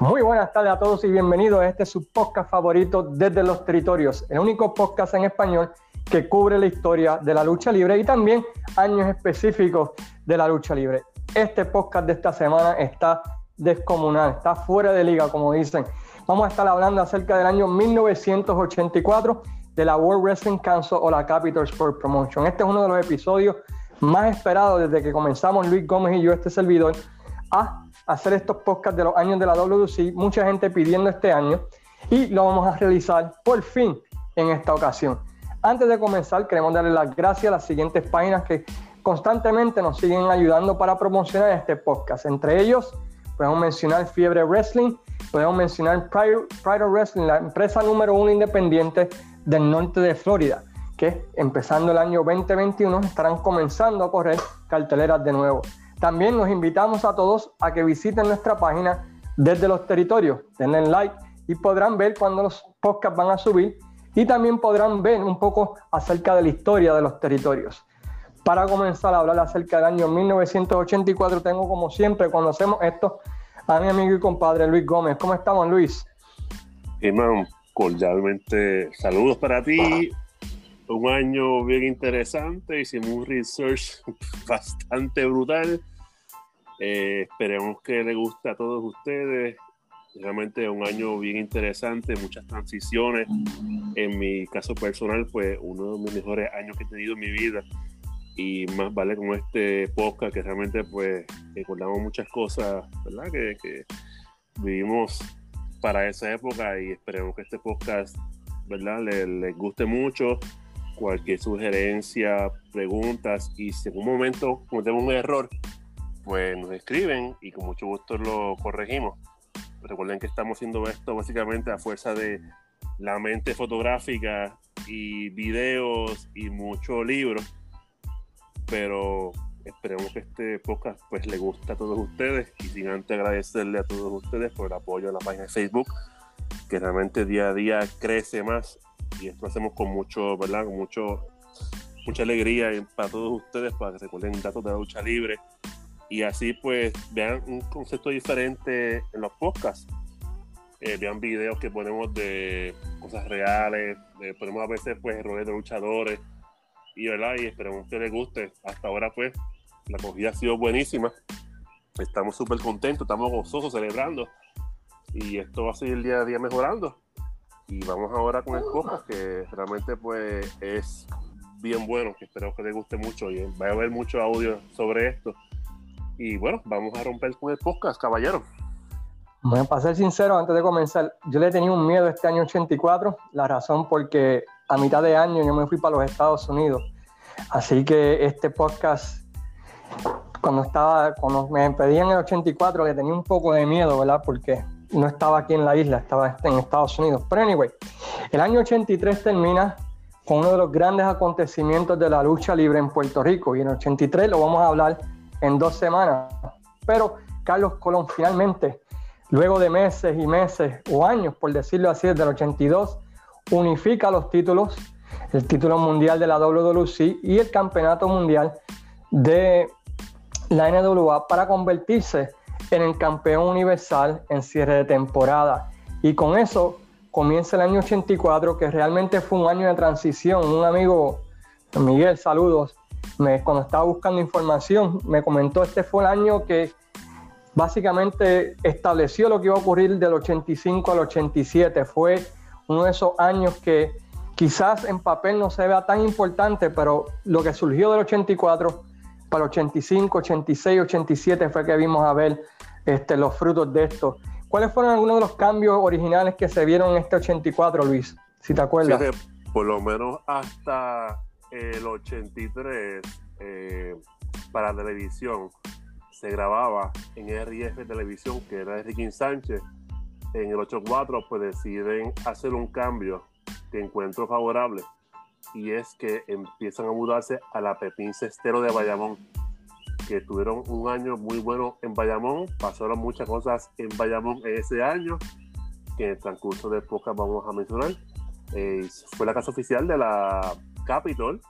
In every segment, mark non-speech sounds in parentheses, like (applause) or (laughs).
Muy buenas tardes a todos y bienvenidos a este su podcast favorito desde los territorios, el único podcast en español que cubre la historia de la lucha libre y también años específicos de la lucha libre. Este podcast de esta semana está descomunal, está fuera de liga, como dicen. Vamos a estar hablando acerca del año 1984 de la World Wrestling Council o la Capital Sport Promotion. Este es uno de los episodios más esperados desde que comenzamos Luis Gómez y yo este servidor a hacer estos podcasts de los años de la WC, mucha gente pidiendo este año y lo vamos a realizar por fin en esta ocasión. Antes de comenzar, queremos darle las gracias a las siguientes páginas que constantemente nos siguen ayudando para promocionar este podcast. Entre ellos, podemos mencionar Fiebre Wrestling, podemos mencionar Pride, Wrestling, la empresa número uno independiente del norte de Florida, que empezando el año 2021 estarán comenzando a correr carteleras de nuevo. También nos invitamos a todos a que visiten nuestra página desde los territorios. Denle like y podrán ver cuando los podcasts van a subir y también podrán ver un poco acerca de la historia de los territorios. Para comenzar a hablar acerca del año 1984, tengo como siempre cuando hacemos esto a mi amigo y compadre Luis Gómez. ¿Cómo estamos, Luis? Hermano, cordialmente saludos para ti un año bien interesante, hicimos un research (laughs) bastante brutal. Eh, esperemos que le guste a todos ustedes. Realmente un año bien interesante, muchas transiciones. En mi caso personal, pues uno de mis mejores años que he tenido en mi vida. Y más vale con este podcast que realmente pues recordamos muchas cosas, ¿verdad? Que, que vivimos para esa época y esperemos que este podcast, ¿verdad? Les, guste mucho cualquier sugerencia, preguntas y si en un momento cometemos un error, pues nos escriben y con mucho gusto lo corregimos. Recuerden que estamos haciendo esto básicamente a fuerza de la mente fotográfica y videos y muchos libros, pero esperemos que este podcast pues le guste a todos ustedes y sin antes agradecerle a todos ustedes por el apoyo en la página de Facebook, que realmente día a día crece más y esto lo hacemos con mucho, ¿verdad? Con mucho, mucha alegría para todos ustedes para que recuerden datos de la lucha libre y así pues vean un concepto diferente en los podcasts. Eh, vean videos que ponemos de cosas reales, ponemos a veces pues errores de luchadores y verdad y esperemos que les guste. Hasta ahora pues la acogida ha sido buenísima. Estamos súper contentos, estamos gozosos celebrando y esto va a seguir día a día mejorando. Y vamos ahora con el podcast, que realmente pues es bien bueno, que espero que les guste mucho y va a haber mucho audio sobre esto. Y bueno, vamos a romper con el podcast, caballero. Bueno, para ser sincero, antes de comenzar, yo le tenía un miedo este año 84, la razón porque a mitad de año yo me fui para los Estados Unidos. Así que este podcast, cuando estaba, cuando me pedían el 84, le tenía un poco de miedo, ¿verdad? Porque no estaba aquí en la isla, estaba en Estados Unidos. Pero anyway, el año 83 termina con uno de los grandes acontecimientos de la lucha libre en Puerto Rico y en el 83 lo vamos a hablar en dos semanas. Pero Carlos Colón finalmente, luego de meses y meses o años, por decirlo así, desde el 82, unifica los títulos, el título mundial de la WWC y el campeonato mundial de la NWA para convertirse en el campeón universal en cierre de temporada. Y con eso comienza el año 84, que realmente fue un año de transición. Un amigo, Miguel, saludos, cuando estaba buscando información, me comentó este fue el año que básicamente estableció lo que iba a ocurrir del 85 al 87. Fue uno de esos años que quizás en papel no se vea tan importante, pero lo que surgió del 84 para el 85, 86, 87 fue que vimos a ver este, los frutos de esto. ¿Cuáles fueron algunos de los cambios originales que se vieron en este 84, Luis? Si te acuerdas. por lo menos hasta el 83, eh, para televisión, se grababa en RF Televisión, que era Ricky Sánchez. En el 84, pues deciden hacer un cambio que encuentro favorable y es que empiezan a mudarse a la Pepín Cestero de Bayamón que tuvieron un año muy bueno en Bayamón, pasaron muchas cosas en Bayamón ese año, que en el transcurso de pocas vamos a mencionar. Eh, fue la casa oficial de la Capitol,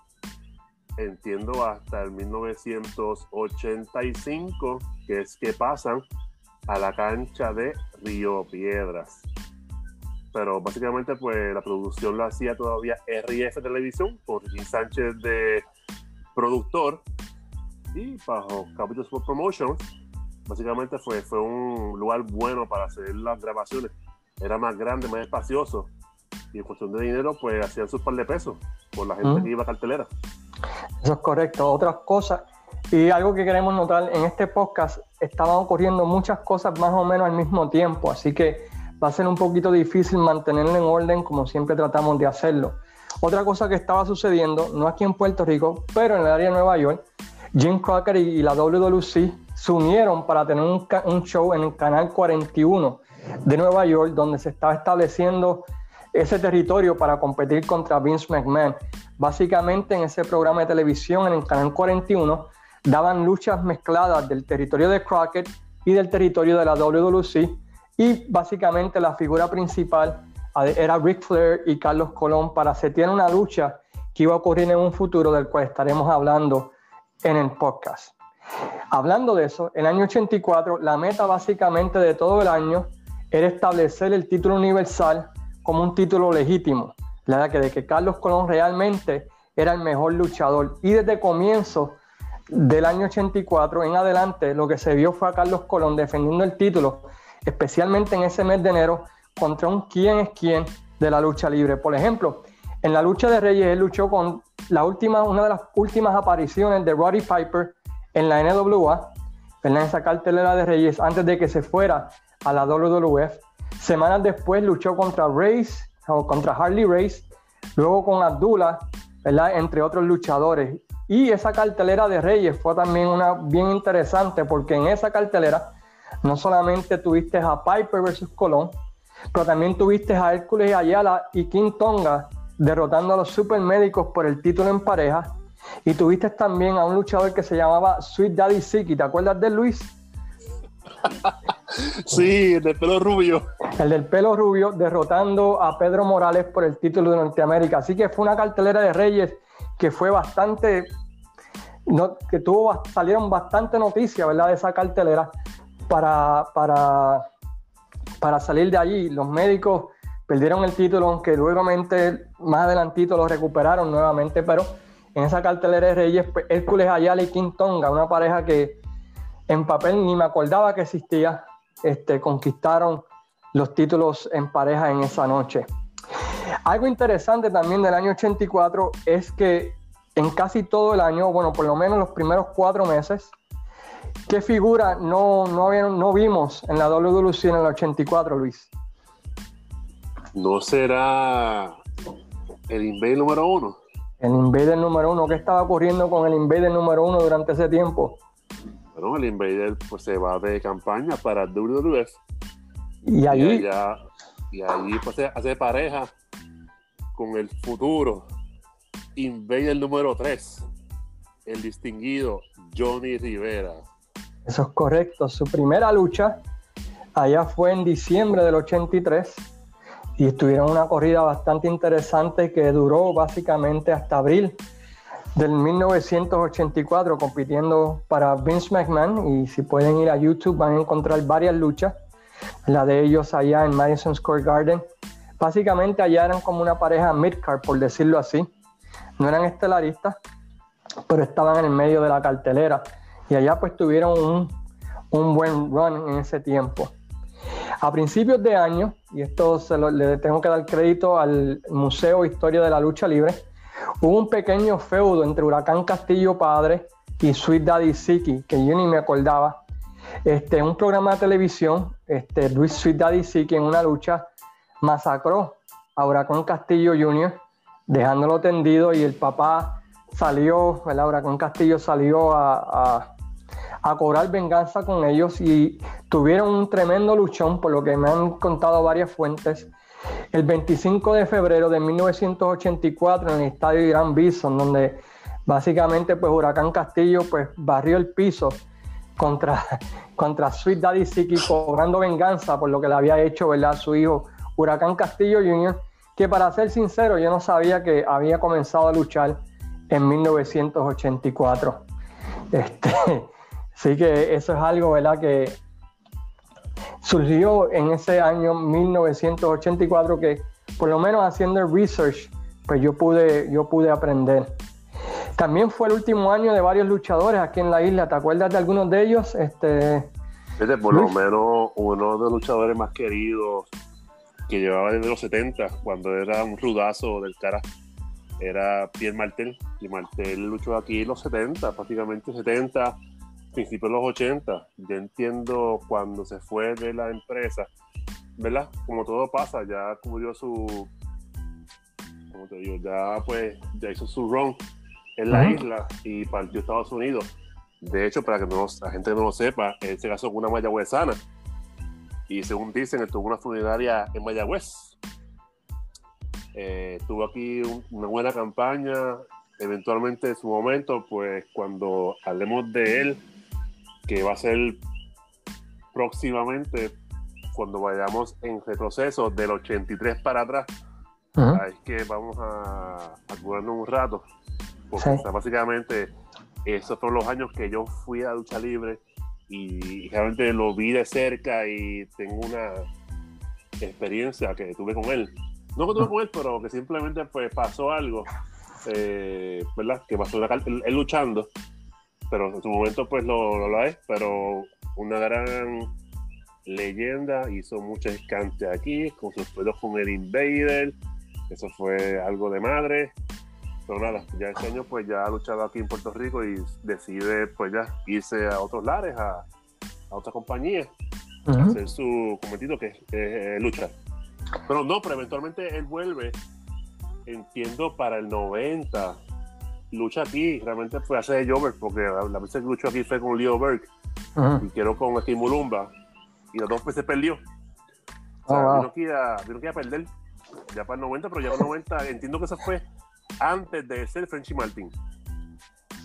entiendo hasta el 1985, que es que pasan a la cancha de Río Piedras. Pero básicamente pues la producción la hacía todavía RF Televisión por Ricky Sánchez de productor y bajo Capital Sport Promotions. Básicamente fue, fue un lugar bueno para hacer las grabaciones. Era más grande, más espacioso. Y en cuestión de dinero, pues hacían sus par de pesos por la gente que iba a cartelera. Eso es correcto. Otras cosas, y algo que queremos notar en este podcast, estaban ocurriendo muchas cosas más o menos al mismo tiempo, así que va a ser un poquito difícil mantenerlo en orden como siempre tratamos de hacerlo. Otra cosa que estaba sucediendo, no aquí en Puerto Rico, pero en el área de Nueva York, Jim Crocker y, la WWC se unieron para tener un, un, show en el canal 41 de Nueva York, donde se estaba estableciendo ese territorio para competir contra Vince McMahon. Básicamente en ese programa de televisión, en el canal 41, daban luchas mezcladas del territorio de Crockett y del territorio de la WWC. Y básicamente la figura principal era Ric Flair y Carlos Colón para setear una lucha que iba a ocurrir en un futuro del cual estaremos hablando en el podcast. Hablando de eso, el año 84, la meta básicamente de todo el año era establecer el título universal como un título legítimo, la de que Carlos Colón realmente era el mejor luchador. Y desde comienzo del año 84 en adelante, lo que se vio fue a Carlos Colón defendiendo el título, especialmente en ese mes de enero, contra un quién es quién de la lucha libre. Por ejemplo, en la lucha de Reyes, él luchó con la última, una de las últimas apariciones de Roddy Piper en la NWA, en esa cartelera de Reyes, antes de que se fuera a la WWF. Semanas después luchó contra Race, o contra Harley Race, luego con Abdullah, ¿verdad? entre otros luchadores. Y esa cartelera de Reyes fue también una bien interesante porque en esa cartelera no solamente tuviste a Piper versus Colón, pero también tuviste a Hércules Ayala y King Tonga derrotando a los supermédicos por el título en pareja. Y tuviste también a un luchador que se llamaba Sweet Daddy Siki. ¿Te acuerdas de Luis? (laughs) (laughs) sí, el del pelo rubio. El del pelo rubio derrotando a Pedro Morales por el título de Norteamérica. Así que fue una cartelera de Reyes que fue bastante, que tuvo, salieron bastante noticias, ¿verdad? De esa cartelera para, para, para salir de allí. Los médicos perdieron el título, aunque luego más adelantito lo recuperaron nuevamente, pero en esa cartelera de Reyes, pues, Hércules Ayala y King Tonga, una pareja que en papel ni me acordaba que existía, este, conquistaron los títulos en pareja en esa noche. Algo interesante también del año 84 es que en casi todo el año, bueno, por lo menos los primeros cuatro meses, ¿qué figura no, no, no vimos en la WWC en el 84, Luis? ¿No será el Invader número uno? El Invader número uno. ¿Qué estaba ocurriendo con el Invader número uno durante ese tiempo? Bueno, el Invader pues, se va de campaña para WWF. Y allí. Y, allí pues, hace pareja con el futuro Invader número 3, el distinguido Johnny Rivera. Eso es correcto. Su primera lucha allá fue en diciembre del 83 y estuvieron una corrida bastante interesante que duró básicamente hasta abril del 1984 compitiendo para Vince McMahon y si pueden ir a YouTube van a encontrar varias luchas, la de ellos allá en Madison Square Garden. Básicamente allá eran como una pareja midcard, por decirlo así. No eran estelaristas, pero estaban en el medio de la cartelera. Y allá pues tuvieron un, un buen run en ese tiempo. A principios de año, y esto se le tengo que dar crédito al Museo Historia de la Lucha Libre, hubo un pequeño feudo entre Huracán Castillo Padre y Sweet Daddy Siki, que yo ni me acordaba. Este, un programa de televisión, este, Luis Sweet Daddy Siki en una lucha masacró a Huracán Castillo Jr., dejándolo tendido y el papá salió, el Huracán Castillo salió a a cobrar venganza con ellos y tuvieron un tremendo luchón, por lo que me han contado varias fuentes. El 25 de febrero de 1984 en el estadio Irán Bison, donde básicamente pues Huracán Castillo pues barrió el piso contra, (laughs) contra Sweet Daddy Siki cobrando venganza por lo que le había hecho ¿verdad? su hijo Huracán Castillo Jr., que para ser sincero yo no sabía que había comenzado a luchar en 1984. Este, (laughs) Así que eso es algo, ¿verdad? Que, surgió en ese año 1984 que por lo menos haciendo el research, pues yo pude, yo pude aprender. También fue el último año de varios luchadores aquí en la isla. ¿Te acuerdas de algunos de ellos? Este, por lo menos uno de los luchadores más queridos que llevaba desde los 70, cuando era un rudazo del cara, era Pierre Martel. Y Martel luchó aquí en los 70, prácticamente 70, principios de los 80. Yo entiendo cuando se fue de la empresa, ¿verdad? Como todo pasa, ya cubrió su. Como te digo, ya pues, ya hizo su run en la isla y partió a Estados Unidos. De hecho, para que no, la gente no lo sepa, él se casó con una mayagüezana y según dicen, tuvo una funeraria en Mayagüez. Eh, tuvo aquí una buena campaña. Eventualmente, en su momento, pues cuando hablemos de él, que va a ser próximamente, cuando vayamos en retroceso del 83 para atrás, es que vamos a, a un rato. Porque básicamente esos fueron los años que yo fui a lucha libre y realmente lo vi de cerca y tengo una experiencia que tuve con él. No que tuve con él, pero que simplemente pues pasó algo, eh, ¿verdad? Que pasó él, él, luchando, pero en su momento pues lo, lo, es, pero una gran leyenda, hizo muchas cantes aquí, con sus pedos con el Invader, eso fue algo de madre, pero nada, ya este año pues ya ha luchado aquí en Puerto Rico y decide pues ya irse a otros lares, a, a otra compañía, hacer su cometido que es luchar. Pero no, pero eventualmente él vuelve, entiendo, para el 90. Lucha aquí, realmente fue hace de Jover, porque la vez que luchó aquí fue con Leo Berg y quiero con Steve Mulumba, y las dos veces perdió. O sea, oh, no quería, perder ya para el 90, pero ya para el 90, entiendo que eso fue antes de ser Frenchy Martin.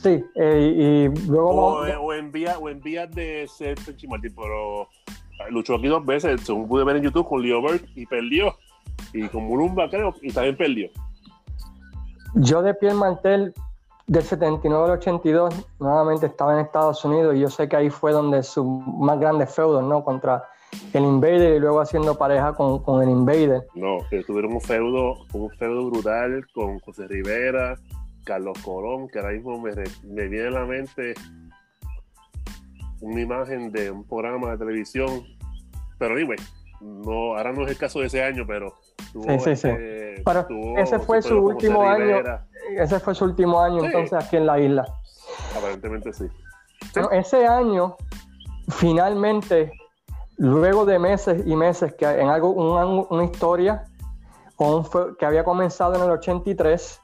Sí, eh, y luego. O, eh, o, en vías de ser Frenchy Martin, pero eh, luchó aquí dos veces, según pude ver en YouTube, con Leo Berg y perdió. Y con Mulumba, creo, y también perdió. Yo de Pierre Martel, del 79 al 82, nuevamente estaba en Estados Unidos y yo sé que ahí fue donde sus más grandes feudos, ¿no? Contra el Invader y luego haciendo pareja con, con el Invader. No, que tuvieron un feudo, un feudo brutal con José Rivera, Carlos Colón, que ahora mismo me, me viene a la mente una imagen de un programa de televisión. Pero anyway, no, ahora no es el caso de ese año, pero sí, sí, sí. Pero ese fue su último año. Ese fue su último año entonces aquí en la isla. Aparentemente sí. ese año, finalmente, luego de meses y meses que en algo, una, historia que había comenzado en el 83,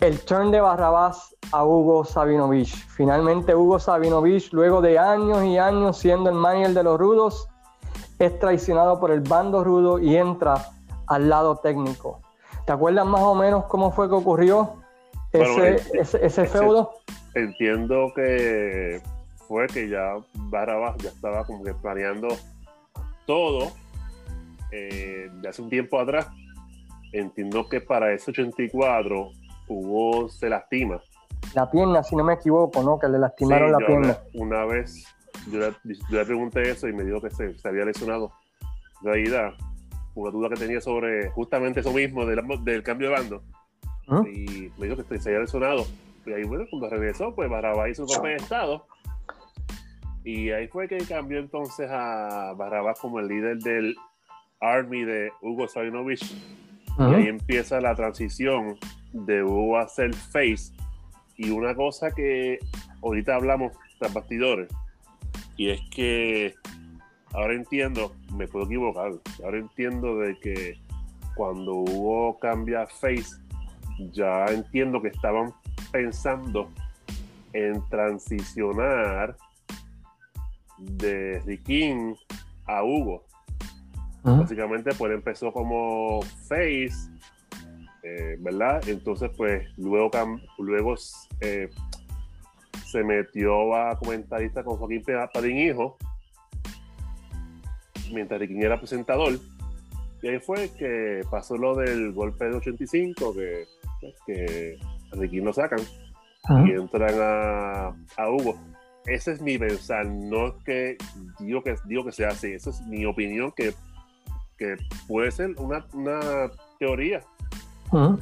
el turn de Barrabás a Hugo Sabinovich. Finalmente Hugo Sabinovich, luego de años y años siendo el manager de los rudos, es traicionado por el bando rudo y entra al lado técnico. ¿Te acuerdas más o menos cómo fue que ocurrió ese, feudo? Entiendo que fue que ya Barrabás ya estaba como que planeando todo eh, de hace un tiempo atrás. Entiendo que para ese 84 Hugo se lastima. La pierna, si no me equivoco, ¿no? Que le lastimaron la pierna. Una, vez yo le, pregunté eso y me dijo que se, había lesionado. De realidad, una duda que tenía sobre justamente eso mismo del, del cambio de bando. ¿Ah? Y me dijo que se había lesionado. Y ahí, bueno, cuando regresó, pues Barrabás hizo un golpe de estado. Y ahí fue que cambió entonces a Barrabás como el líder del Army de Hugo Sabinovich. Y ahí empieza la transición de Hugo a ser face. Y una cosa que ahorita hablamos tras bastidores, y es que ahora entiendo, me puedo equivocar, ahora entiendo de que cuando Hugo cambia face, ya entiendo que estaban pensando en transicionar de Riquín a Hugo. Básicamente, pues empezó como face eh, ¿verdad? Entonces, pues luego, luego eh, se metió a comentarista con Joaquín Padín Hijo, mientras Riquín era presentador. Y ahí fue que pasó lo del golpe de 85, que, pues, que a Riquín lo sacan y entran a, a Hugo. ese es mi pensar, no es que digo que, digo que sea así, esa es mi opinión que, que puede ser una, una teoría.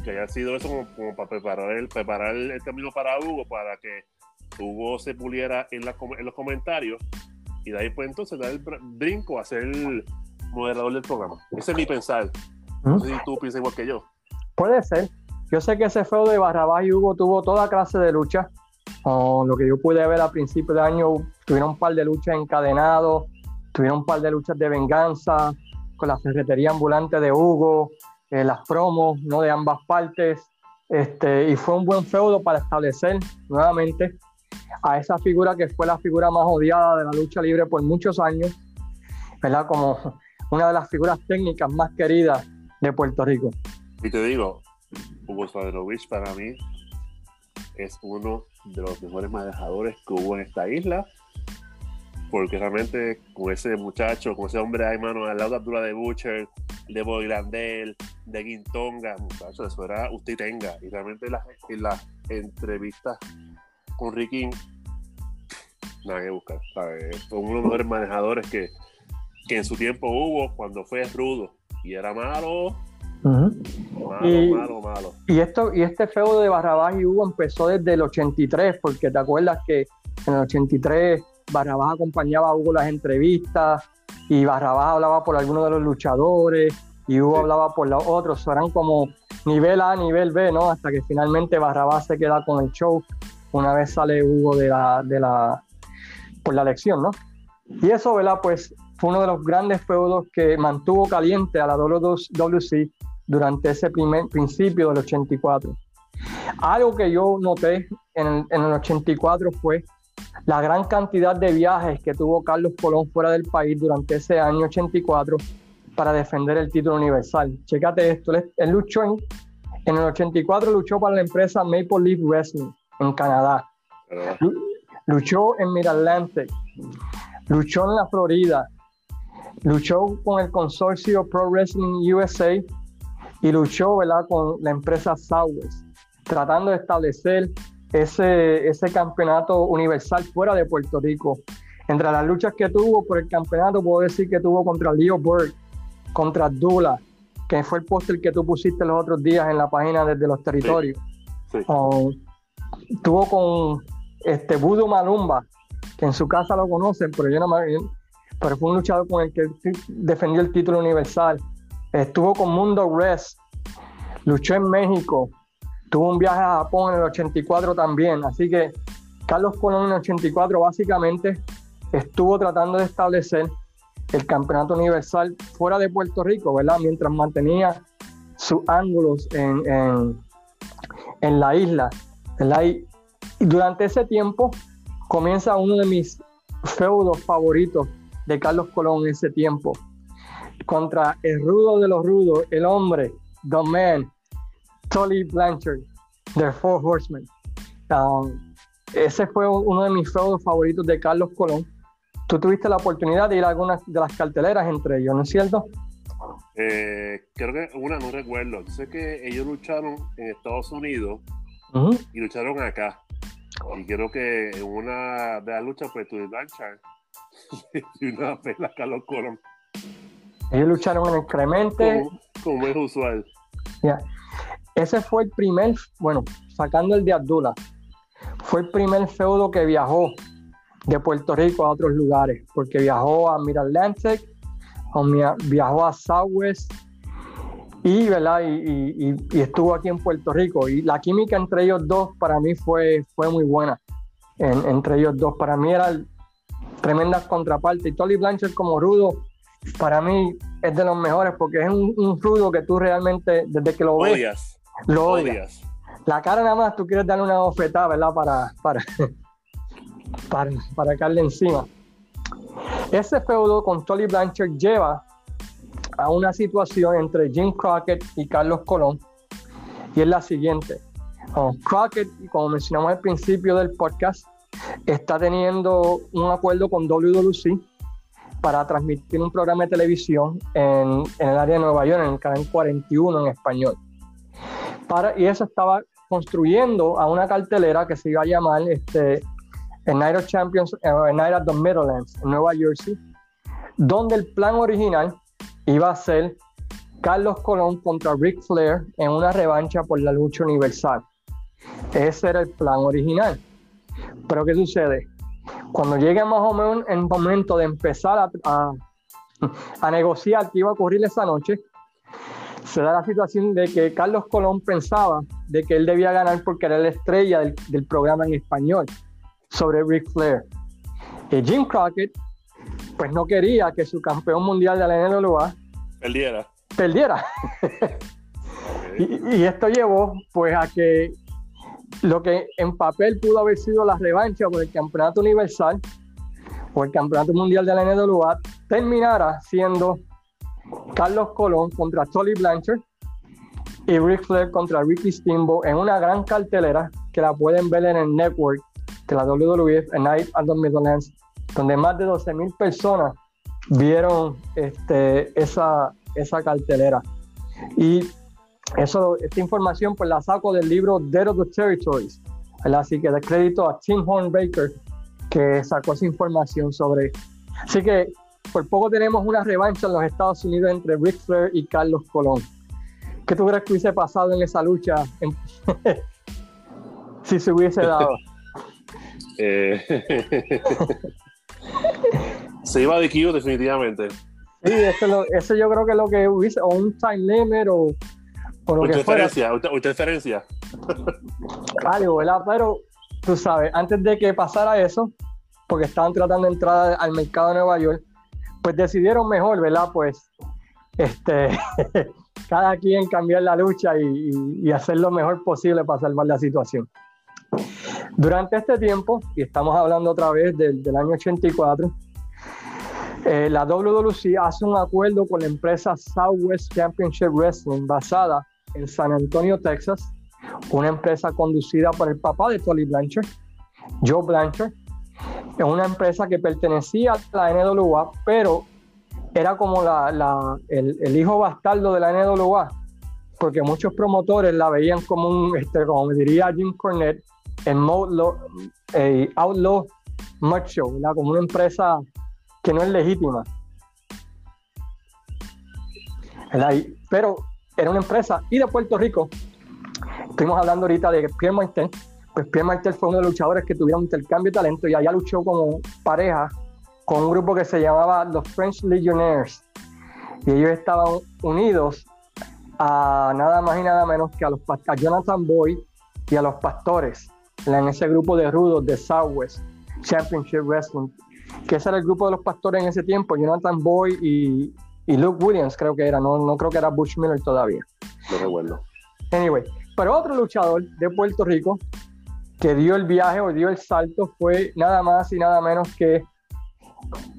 Que haya sido eso como, para preparar el, preparar el camino para Hugo, para que Hugo se puliera en, en los comentarios y de ahí pues entonces dar el brinco a ser moderador del programa. Ese es mi pensar. No sé si tú piensas igual que yo. Puede ser. Yo sé que ese feo de Barrabás y Hugo tuvo toda clase de lucha. lo que yo pude ver a principios de año, tuvieron un par de luchas encadenados, tuvieron un par de luchas de venganza con la ferretería ambulante de Hugo, eh, las promos ¿no? de ambas partes. Este, y fue un buen feudo para establecer nuevamente a esa figura que fue la figura más odiada de la lucha libre por muchos años, ¿verdad? Como una de las figuras técnicas más queridas de Puerto Rico. Y te digo, Hugo Swaderovich para mí es uno de los mejores manejadores que hubo en esta isla, porque realmente con ese muchacho, con ese hombre ahí, mano, al lado de Abdullah de Butcher, de Boylandel, de Guintonga, muchachos, eso era usted tenga. Y realmente las, en las entrevistas con Ricky, nada que buscar. Fue uno de los mejores manejadores que, que en su tiempo hubo cuando fue rudo y era malo. Malo, y, malo, malo. Y, esto, y este feudo de Barrabás y Hugo empezó desde el 83, porque te acuerdas que en el 83 Barrabás acompañaba a Hugo las entrevistas y Barrabás hablaba por algunos de los luchadores y Hugo hablaba por los otros. Eran como nivel A, nivel B, ¿no? Hasta que finalmente Barrabás se queda con el show una vez sale Hugo de la, de la, por la elección, ¿no? Y eso, ¿verdad? Pues fue uno de los grandes feudos que mantuvo caliente a la WC durante ese primer principio del 84. Algo que yo noté en el, en el 84 fue la gran cantidad de viajes que tuvo Carlos Colón fuera del país durante ese año 84 para defender el título universal. Chécate esto, él, luchó en, en, el 84 luchó para la empresa Maple Leaf Wrestling en Canadá. Luchó en Mid-Atlantic, luchó en la Florida, luchó con el consorcio Pro Wrestling USA y luchó ¿verdad? con la empresa Southwest, tratando de establecer ese, ese campeonato universal fuera de Puerto Rico. Entre las luchas que tuvo por el campeonato, puedo decir que tuvo contra Leo Burke, contra Dula, que fue el póster que tú pusiste los otros días en la página desde los territorios. Estuvo con este Budo Malumba, que en su casa lo conocen, pero yo no me, pero fue un luchador con el que defendió el título universal. Estuvo con Mundo Rest, luchó en México, tuvo un viaje a Japón en el 84 también. Así que Carlos Colón en el 84 básicamente estuvo tratando de establecer el campeonato universal fuera de Puerto Rico, ¿verdad? Mientras mantenía sus ángulos en, en, en la isla. Y durante ese tiempo comienza uno de mis feudos favoritos de Carlos Colón en ese tiempo, contra el rudo de los rudos, el hombre, The Man, Tully Blanchard, The Four Horsemen. Um, ese fue uno de mis feudos favoritos de Carlos Colón. Tú tuviste la oportunidad de ir a algunas de las carteleras entre ellos, ¿no es cierto? Eh, creo que una no recuerdo. Sé que ellos lucharon en Estados Unidos y lucharon acá. Y creo que en una de las luchas, pues Tully Blanchard (laughs) y una pela Carlos Colón. Ellos lucharon en el Clemente. Como, es usual. Ese fue el primer, bueno, sacando el de Abdullah, fue el primer feudo que viajó de Puerto Rico a otros lugares, porque viajó a Mid-Atlantic, viajó a Southwest, y, ¿verdad? Y, estuvo aquí en Puerto Rico. Y la química entre ellos dos para mí fue, fue muy buena. entre ellos dos. Para mí eran tremendas contrapartes. Y Tolly Blanchard como rudo, para mí es de los mejores porque es un, rudo que tú realmente, desde que lo ves, lo odias. La cara nada más, tú quieres darle una bofetada, ¿verdad? Para, para, (laughs) para, para caerle encima. Ese feudo con Tolly Blanchard lleva a una situación entre Jim Crockett y Carlos Colón, y es la siguiente. Crockett, como mencionamos al principio del podcast, está teniendo un acuerdo con WWC para transmitir un programa de televisión en, el área de Nueva York, en el canal 41 en español. Para, y eso estaba construyendo a una cartelera que se iba a llamar este, Night of Champions, eh, en Night of the Meadowlands, en Nueva Jersey, donde el plan original iba a ser Carlos Colón contra Ric Flair en una revancha por la lucha universal. Ese era el plan original. Pero ¿qué sucede? Cuando llegue más o menos el momento de empezar (laughs) a, negociar qué iba a ocurrir esa noche, se da la situación de que Carlos Colón pensaba de que él debía ganar porque era la estrella del, del programa en español sobre Ric Flair. Y Jim Crockett, pues no quería que su campeón mundial de la NWA perdiera. perdiera. (laughs) y, y, esto llevó pues a que lo que en papel pudo haber sido la revancha por el campeonato universal o el campeonato mundial de la NWA terminara siendo Carlos Colón contra Tolly Blanchard y Ric Flair contra Ricky Steamboat en una gran cartelera que la pueden ver en el network de la WWF en Night at the Midlands, donde más de 12.000 personas vieron este, esa, esa cartelera. Y eso, esta información pues la saco del libro Dead of the Territories. Así que de crédito a Tim Hornbaker que sacó esa información sobre. Así que por poco tenemos una revancha en los Estados Unidos entre Ric Flair y Carlos Colón. ¿Qué tú crees que hubiese pasado en esa lucha (laughs) si se hubiese dado? Eh, (laughs) se iba de Kio definitivamente. Sí, eso, eso, yo creo que es lo que hubiese, o un time limit o o interferencia, o interferencia. Algo, ¿verdad? Pero tú sabes, antes de que pasara eso, porque estaban tratando de entrar al mercado de Nueva York, pues decidieron mejor, ¿verdad? Pues este, (laughs) cada quien cambiar la lucha y, hacer lo mejor posible para salvar la situación. Durante este tiempo, y estamos hablando otra vez del, año 84, eh, la WWC hace un acuerdo con la empresa Southwest Championship Wrestling basada en San Antonio, Texas, una empresa conducida por el papá de Tolly Blanchard, Joe Blanchard. Es una empresa que pertenecía a la NWA, pero era como el, hijo bastardo de la NWA, porque muchos promotores la veían como un, este, como me diría Jim Cornette, en eh, Outlaw como una empresa que no es legítima. Pero era una empresa y de Puerto Rico. Estuvimos hablando ahorita de Pierre Martel. Pues Pierre Martel fue uno de los luchadores que tuvieron intercambio de talento y allá luchó como pareja con un grupo que se llamaba los French Legionnaires. Y ellos estaban unidos a nada más y nada menos que a, los, a Jonathan Boyd y a los pastores en ese grupo de rudos de Southwest Championship Wrestling, que ese era el grupo de los pastores en ese tiempo, Jonathan Boyd y, y Luke Williams creo que era, no, no creo que era Bush Miller todavía. No recuerdo. Anyway, pero otro luchador de Puerto Rico que dio el viaje o dio el salto fue nada más y nada menos que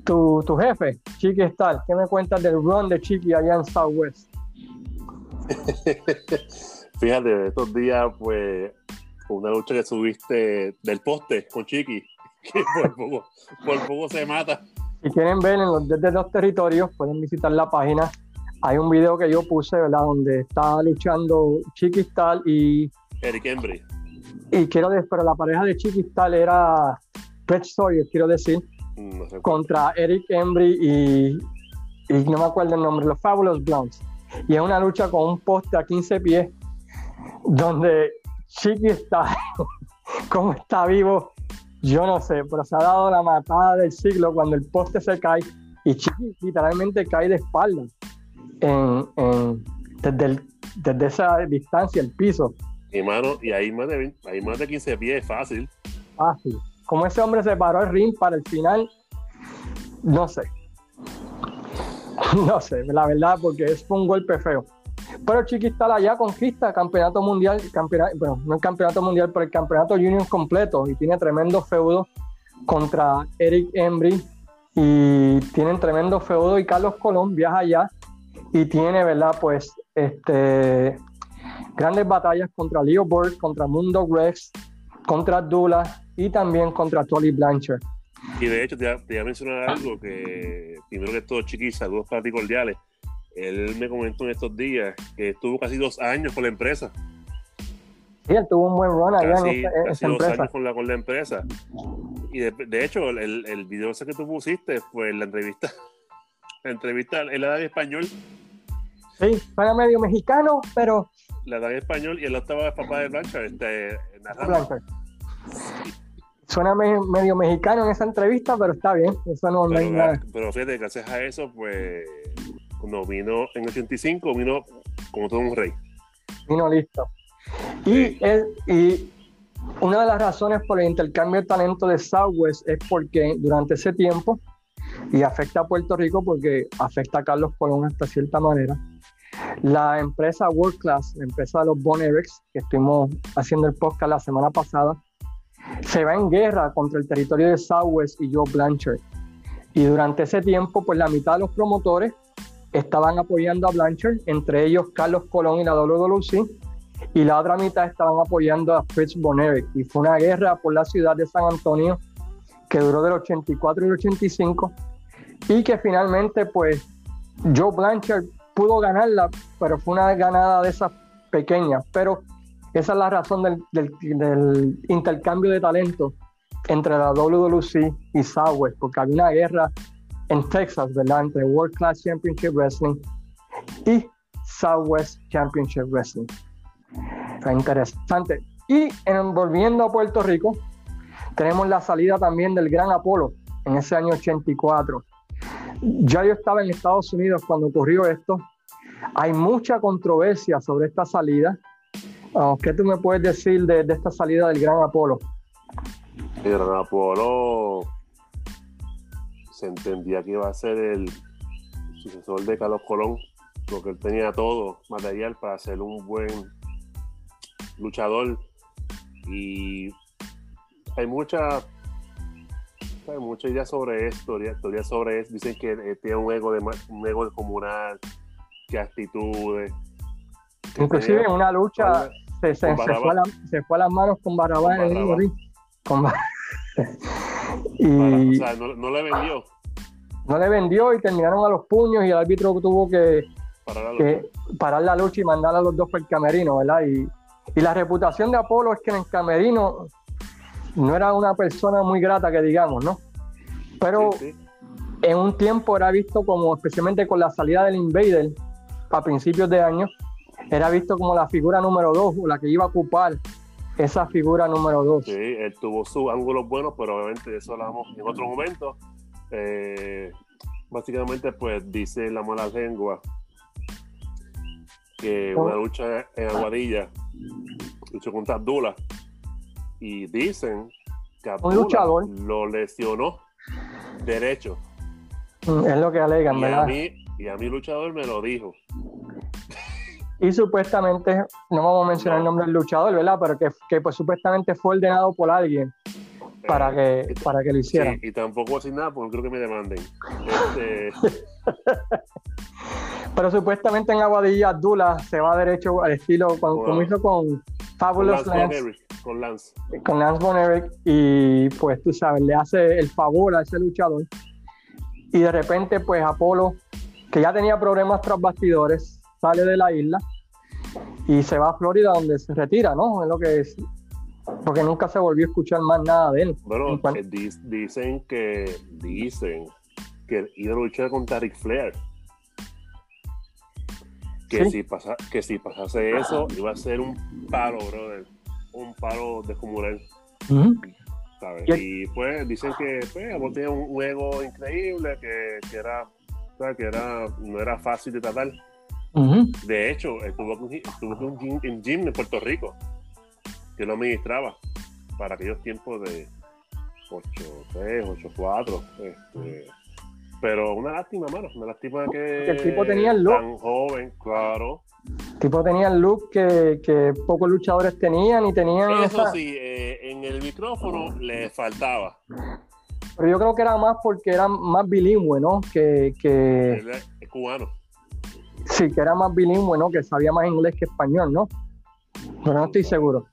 tu, tu jefe, Chiqui Star. ¿Qué me cuentas del run de Chiqui allá en Southwest? (laughs) Fíjate, estos días, pues, una lucha que subiste del poste con Chiqui, que por poco, por poco se mata. Si quieren ver en los desde los territorios, pueden visitar la página. Hay un video que yo puse, ¿verdad? Donde está luchando Chiquistal y. Eric Embry. Y quiero decir, pero la pareja de Chiquistal era Pet Sawyer, quiero decir, mm, contra Eric Embry y, y no me acuerdo el nombre, los Fabulous Blondes. Y es una lucha con un poste a 15 pies, donde Chiquistal, (laughs) como está vivo, yo no sé, pero se ha dado la matada del siglo cuando el poste se cae y Chiqui literalmente cae de espalda desde, esa distancia, el piso. Y mano, y ahí más de, ahí más de 15 pies es fácil. Fácil. Como ese hombre se paró el ring para el final, no sé. (laughs) No sé, la verdad, porque es un golpe feo. Pero Chiquistal allá conquista campeonato mundial, campeonato, bueno, no el campeonato mundial, pero el campeonato junior completo y tiene tremendo feudo contra Eric Embry y tienen tremendo feudo y Carlos Colón viaja allá y tiene, ¿verdad? Pues este grandes batallas contra Leo Bird, contra Mundo Rex, contra Dula y también contra Tolly Blanchard. Y de hecho, te, voy a mencionar algo que, primero que todo, Chiqui, saludos para ti cordiales. Él me comentó en estos días que estuvo casi dos años con la empresa. Sí, él tuvo un buen run allá casi, en dos empresa. años con la, con la empresa. Y de, de hecho, el, el video ese que tú pusiste fue la entrevista. (laughs) La entrevista, él era de español, Sí, suena medio mexicano, pero la da en español y él estaba de papá de Blanchard, este, narrando. Suena me- medio mexicano en esa entrevista, pero está bien. Eso no, no hay Pero, nada. pero fíjate, gracias a eso, pues, cuando vino en 85, vino como todo un rey. Vino listo. Y, él- y una de las razones por el intercambio de talento de Southwest es porque durante ese tiempo, y afecta a Puerto Rico porque afecta a Carlos Colón hasta cierta manera, la empresa World Class, la empresa de los Bon Erics, que estuvimos haciendo el podcast la semana pasada, se va en guerra contra el territorio de Southwest y Joe Blanchard. Y durante ese tiempo, pues la mitad de los promotores estaban apoyando a Blanchard, entre ellos Carlos Colón y la WWC, y la otra mitad estaban apoyando a Fritz Bonerick. Y fue una guerra por la ciudad de San Antonio que duró del 84 al 85 y que finalmente pues Joe Blanchard pudo ganarla, pero fue una ganada de esas pequeñas. Pero esa es la razón del, intercambio de talento entre la WWC y Southwest, porque había una guerra en Texas, ¿verdad? Entre World Class Championship Wrestling y Southwest Championship Wrestling. Está interesante. Y en, volviendo a Puerto Rico, tenemos la salida también del Gran Apolo en ese año 84. Ya yo estaba en Estados Unidos cuando ocurrió esto. Hay mucha controversia sobre esta salida. Ah, ¿Qué tú me puedes decir de, de esta salida del Gran Apolo? El Apolo se entendía que iba a ser el sucesor de Carlos Colón, porque él tenía todo material para ser un buen luchador. Y hay mucha hay mucha idea sobre esto, teoría, sobre esto. Dicen que eh, tiene un ego de un ego descomunal, que actitudes. que Inclusive en una lucha se, se- se fue a la- se fue a las manos con Barrabás Con en el ring. Con (laughs) para- o sea, no, no le vendió no le vendió y terminaron a los puños y el árbitro tuvo que, para la que parar la lucha y mandar a los dos por el camerino, ¿verdad? Y, y la reputación de Apolo es que en el camerino no era una persona muy grata, que digamos, ¿no? Pero Sí, sí. en un tiempo era visto como, especialmente con la salida del Invader a principios de año, era visto como la figura número dos, o la que iba a ocupar esa figura número dos. Sí, él tuvo sus ángulos buenos, pero obviamente de eso hablamos en otro momento. Eh, básicamente, pues dice la mala lengua que una lucha en Aguadilla luchó contra Abdullah y dicen que Abdullah luchador. lo lesionó derecho. Mm, Es lo que alegan, Y a, ¿verdad? mí, y a mi luchador me lo dijo. Y supuestamente, no vamos a mencionar el No. nombre del luchador, ¿verdad? Pero que, que pues supuestamente fue ordenado por alguien para Eh, que, para que lo hicieran. sí, y tampoco voy a decir nada porque creo que me demanden. Este, (laughs) Pero supuestamente en Aguadilla Abdullah se va derecho al estilo con- Wow. como hizo con con Fabulous Lance con Lance. con Lance Von Erich, y pues tú sabes, le hace el favor a ese luchador. Y de repente pues Apolo, que ya tenía problemas tras bastidores, sale de la isla y se va a Florida donde se retira, ¿no? Es lo que es. Porque nunca se volvió a escuchar más nada de él. Bueno, En eh, dicen que dicen que iba a luchar contra Ric Flair. Que, Sí. si pasa, que si pasase eso, iba a ser un palo, brother. Un palo descomunal, Ujú. ¿sabes? Y- pues dicen que pues, Apolo tenía un un ego increíble, que, que era, ¿sabes? que era, no era fácil de tratar. Ujú. De hecho, estuvo estuvo con un gym, en gym en Puerto Rico, que lo administraba para aquellos tiempos de 8-3, 8-4. Este, pero una lástima, mano. Una lástima que. el tipo tenía el look. Tan joven, claro. El tipo tenía el look que, que pocos luchadores tenían y tenían Eso esa- sí, eh, en el micrófono le faltaba. Pero yo creo que era más porque era más bilingüe, ¿no? Que, que Él es cubano. sí, que era más bilingüe, ¿no? Que sabía más inglés que español, ¿no? Pero no estoy seguro.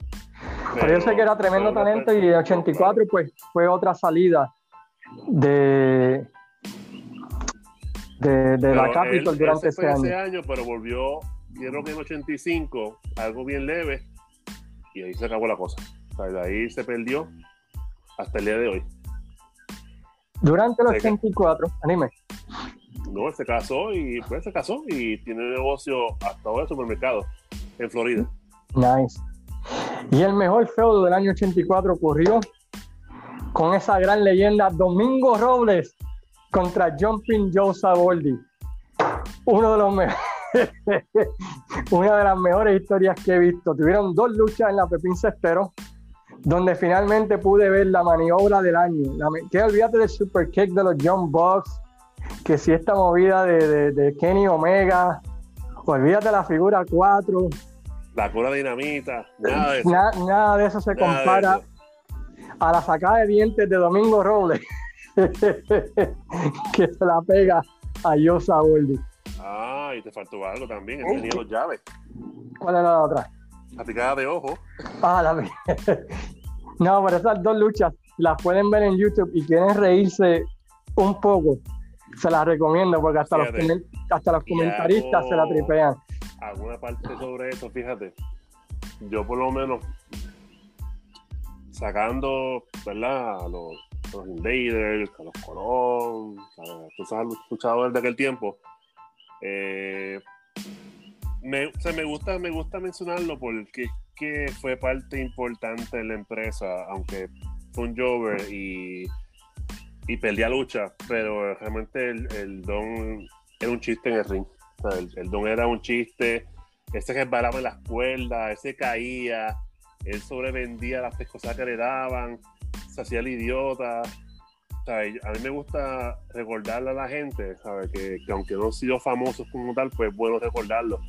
Pero, yo sé que era tremendo pero- talento y en 84 pues fue otra salida de de, de la Pero Capitol él- durante él se ese año. ese año, pero volvió, creo que en 85, algo bien leve, y ahí se acabó la cosa. O sea, de ahí se perdió hasta el día de hoy. Durante los 84, anime. No, se casó y pues se casó y tiene un negocio hasta ahora de supermercado en Florida. Nice. Y el mejor feudo del año 84 ocurrió con esa gran leyenda Domingo Robles contra Jumping Joe Saboldi. Uno de (laughs) una de las mejores historias que he visto. Tuvieron dos luchas en la Pepín Cestero, donde finalmente pude ver la maniobra del año. La, que olvídate del super kick de los John Bucks, que si esta movida de, de, Kenny Omega, olvídate la figura 4. La cura dinamita, nada de eso. nada de eso se compara a la sacada de dientes de Domingo Robles, (laughs) que se la pega a Yosa Boldi. Ah, y te faltó algo también, él tenía los llaves. ¿Cuál era la otra? La picada de ojo. Ah, la (laughs) No, pero esas dos luchas las pueden ver en YouTube y quieren reírse un poco. Se las recomiendo porque hasta, los, hasta los comentaristas se la tripean. Alguna parte sobre eso, fíjate. Yo por lo menos sacando, ¿verdad? A los, Invaders, a los Colón, a los luchadores de aquel tiempo. Eh, me, me, gusta, me gusta mencionarlo porque que fue parte importante de la empresa, aunque fue un Jover y, y perdía lucha, pero realmente el, Don era un chiste en el ring. El, Don era un chiste, ese que en las cuerdas, ese caía, él sobrevendía las cosas que le daban, se hacía el idiota. a mí me gusta recordarle a la gente, Que, aunque no han sido famosos como tal, pues es bueno recordarlo.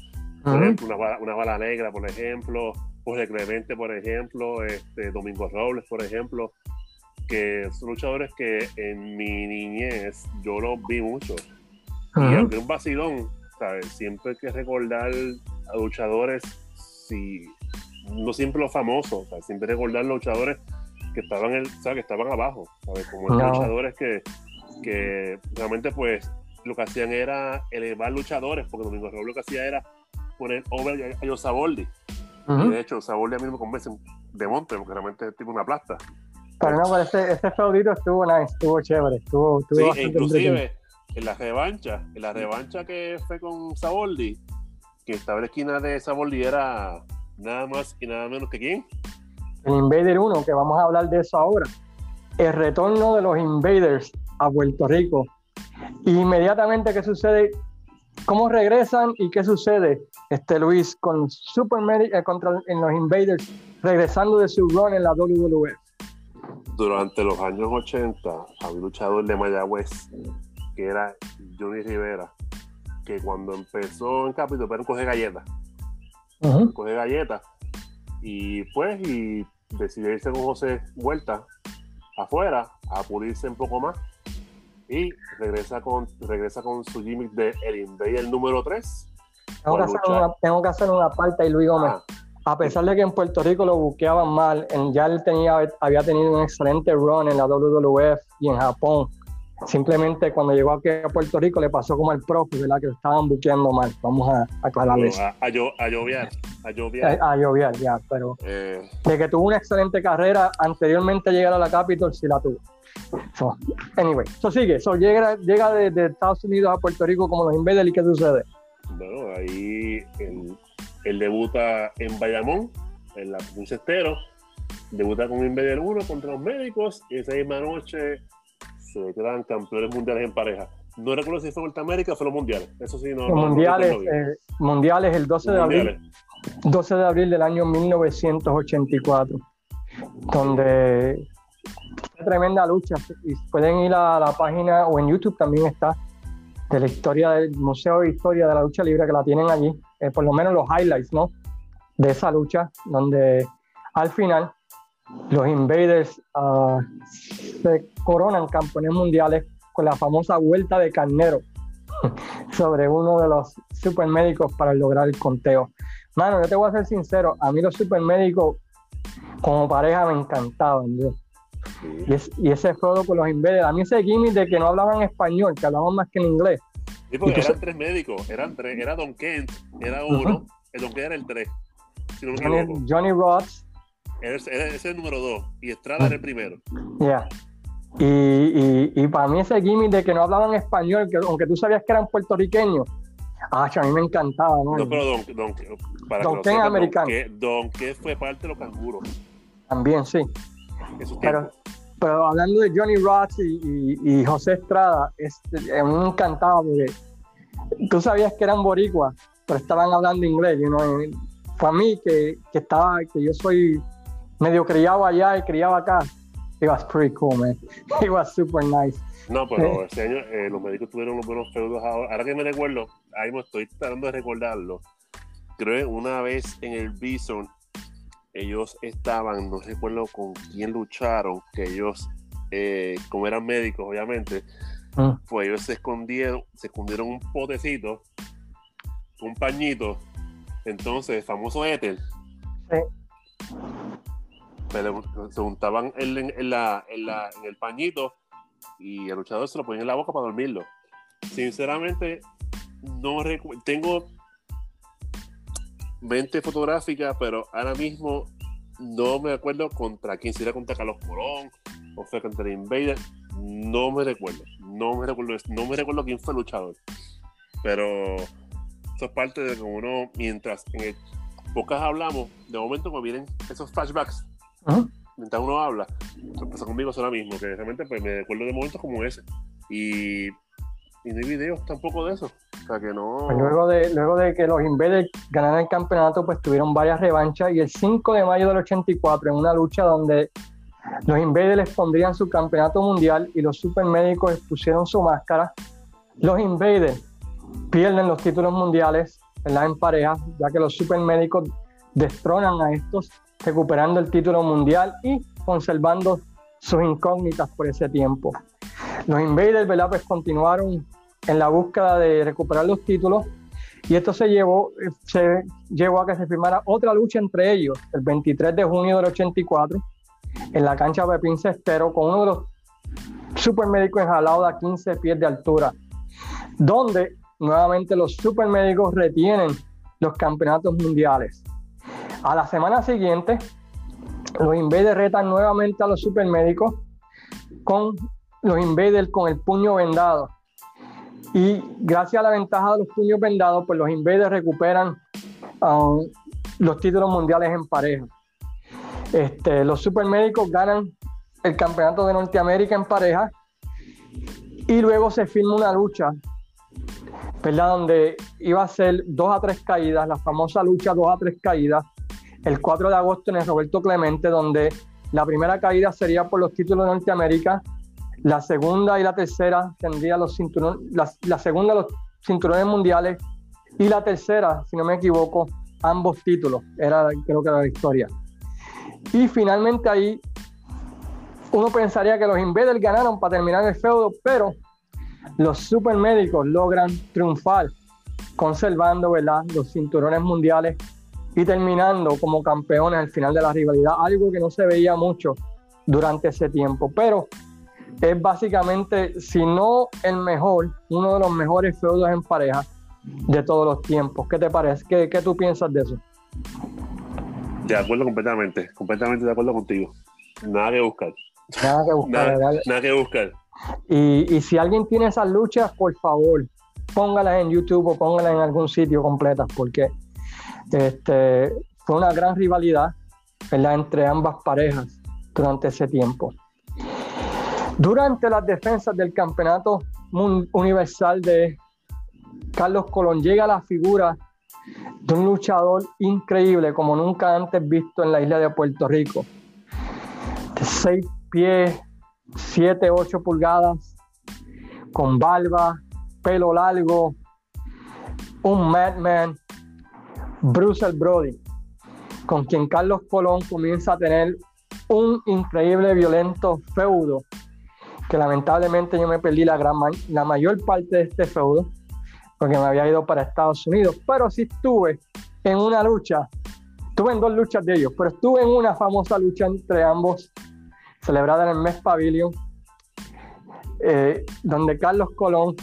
Por ejemplo, una bala, negra, por ejemplo, Jorge Clemente, por ejemplo, este, Domingo Robles, por ejemplo, que son luchadores que en mi niñez yo los vi mucho. Y aunque un vacilón, ¿sabes? Siempre hay que recordar a luchadores si no siempre los famosos, siempre recordar luchadores que estaban, el, que estaban abajo, como los luchadores que, que realmente pues lo que hacían era elevar luchadores, porque Domingo Robles lo que hacía era poner over a Yosaboldi. Y de hecho, Saboldi a mí me convence de monte, porque realmente es tipo una plasta. Pero no, pero ese, ese feudito estuvo nice, estuvo chévere, estuvo, estuvo sí, inclusive en la revancha, en la revancha que fue con Saboldi, que estaba en la esquina de Saboldi era nada más y nada menos que quién. El Invader 1, que vamos a hablar de eso ahora. El retorno de los Invaders a Puerto Rico. Inmediatamente, ¿qué sucede? ¿Cómo regresan y qué sucede, este Luis, con Super eh, contra en los Invaders, regresando de su run en la WWE? Durante los años 80, había luchador de Mayagüez, que era Johnny Rivera, que cuando empezó en Capitol, pero coge galletas coge galletas. Y pues, y decidió irse con José Vuelta afuera a pulirse un poco más. Y regresa con, regresa con su gimmick de El Invader número 3. Tengo que, hacer una, tengo que, hacer una, parte y Luis Gómez. Ah. A pesar de que en Puerto Rico lo buqueaban mal, ya él tenía, había tenido un excelente run en la WWF y en Japón Simplemente cuando llegó aquí a Puerto Rico le pasó como al profe, ¿verdad? Que lo estaban buqueando mal. Vamos a aclarar eso. A, a, a, lloviar, a lloviar. A, lloviar, ya, pero eh. de que tuvo una excelente carrera anteriormente a llegar a la Capitol, sí la tuvo. So, anyway, eso sigue. eso llega llega de, Estados Unidos a Puerto Rico como los Invaders y ¿qué sucede? Bueno, ahí él, debuta en Bayamón, en la Cestero. Debuta con Invader 1 contra los médicos y esa misma noche se quedan campeones mundiales en pareja. No recuerdo si fue América o fue los mundiales. Eso sí, no. Los mundiales, eh, mundiales el 12 de abril. 12 de abril del año 1984, donde tremenda lucha. Y pueden ir a la página o en YouTube también está de la historia del Museo de Historia de la Lucha Libre que la tienen allí, eh, por lo menos los highlights, ¿no? De esa lucha, donde al final los Invaders uh, se coronan campeones mundiales con la famosa vuelta de carnero (laughs) sobre uno de los supermédicos para lograr el conteo. Mano, yo te voy a ser sincero, a mí los supermédicos como pareja me encantaban. Y, ese juego con los Invaders, a mí ese gimmick de que no hablaban español, que hablaban más que en inglés. Sí, porque eran tres médicos, eran tres, era Don Kent, era uno, el Don Kent era el tres. Johnny, Johnny Rods, ese es el número dos y Estrada era el primero. Ya. Y, y, para mí ese gimmick de que no hablaban español, que aunque tú sabías que eran puertorriqueños, ah, a mí me encantaba, ¿no? No, pero Don, don, para don que americano. Don, que fue parte de los canguros. También, sí. Pero, pero hablando de Johnny Ross y, y, José Estrada, es, a mí me encantaba porque tú sabías que eran boricuas, pero estaban hablando inglés, you know? Fue a mí que, que estaba, que yo soy medio criado allá y criado acá It was pretty cool, man. (laughs) It was super nice. No, pero ese año eh, los médicos tuvieron los buenos feudos ahora. Ahora que me recuerdo, ahí me estoy tratando de recordarlo. Creo que una vez en el Bison, ellos estaban, no recuerdo con quién lucharon, que ellos, eh, como eran médicos, obviamente, mm. pues ellos se escondieron, se escondieron un potecito, un pañito, entonces, famoso éter. Sí se untaban en, en, la, en, la, en, el pañito y el luchador se lo ponía en la boca para dormirlo. Sinceramente, no tengo mente fotográfica, pero ahora mismo no me acuerdo contra quién sería contra Carlos Colón o fue contra el Invader. No me recuerdo. No me recuerdo, no me recuerdo quién fue el luchador. Pero eso es parte de que uno, mientras en el pocas hablamos, de momento me vienen esos flashbacks Mientras uno habla, pasa conmigo ahora mismo, que realmente pues, me acuerdo de momentos como ese. Y, y no hay videos tampoco de eso. O sea que no. Pues luego, de, luego de que los Invaders ganaran el campeonato, pues tuvieron varias revanchas. Y el 5 de mayo del 84, en una lucha donde los Invaders pondrían su campeonato mundial y los supermédicos expusieron su máscara, los Invaders pierden los títulos mundiales en pareja, ya que los supermédicos destronan a estos recuperando el título mundial y conservando sus incógnitas por ese tiempo. Los Invaders, ¿verdad? Pues continuaron en la búsqueda de recuperar los títulos y esto se llevó, se llevó a que se firmara otra lucha entre ellos el 23 de junio del 84 en la cancha Pepín Cestero con uno de los supermédicos enjalados a 15 pies de altura, donde nuevamente los supermédicos retienen los campeonatos mundiales. A la semana siguiente, los Invaders retan nuevamente a los supermédicos con los Invaders con el puño vendado. Y gracias a la ventaja de los puños vendados, pues los Invaders recuperan um, los títulos mundiales en pareja. Este, los supermédicos ganan el campeonato de Norteamérica en pareja y luego se firma una lucha, ¿verdad? Donde iba a ser dos a tres caídas, la famosa lucha dos a tres caídas, el 4 de agosto en el Roberto Clemente, donde la primera caída sería por los títulos de Norteamérica, la segunda y la tercera tendría los cinturones, la, segunda los cinturones mundiales y la tercera, si no me equivoco, ambos títulos, era creo que era la victoria. Y finalmente ahí uno pensaría que los Invaders ganaron para terminar el feudo, pero los supermédicos logran triunfar conservando ¿verdad? los cinturones mundiales y terminando como campeones al final de la rivalidad, algo que no se veía mucho durante ese tiempo. Pero es básicamente, si no el mejor, uno de los mejores feudos en pareja de todos los tiempos. ¿Qué te parece? ¿Qué, qué tú piensas de eso? De acuerdo completamente, completamente de acuerdo contigo. Nada que buscar. Nada que buscar. nada, que buscar. Y, y, si alguien tiene esas luchas, por favor, póngalas en YouTube o póngalas en algún sitio completas, porque este, fue una gran rivalidad entre ambas parejas durante ese tiempo. Durante las defensas del campeonato universal de Carlos Colón llega la figura de un luchador increíble como nunca antes visto en la isla de Puerto Rico. De 6 pies, 7, 8 pulgadas, con barba, pelo largo, un madman, Bruce Brody, con quien Carlos Colón comienza a tener un increíble, violento feudo, que lamentablemente yo me perdí la, gran la mayor parte de este feudo, porque me había ido para Estados Unidos, pero sí estuve en una lucha, estuve en dos luchas de ellos, pero estuve en una famosa lucha entre ambos, celebrada en el mes Pavilion, eh, donde Carlos Colón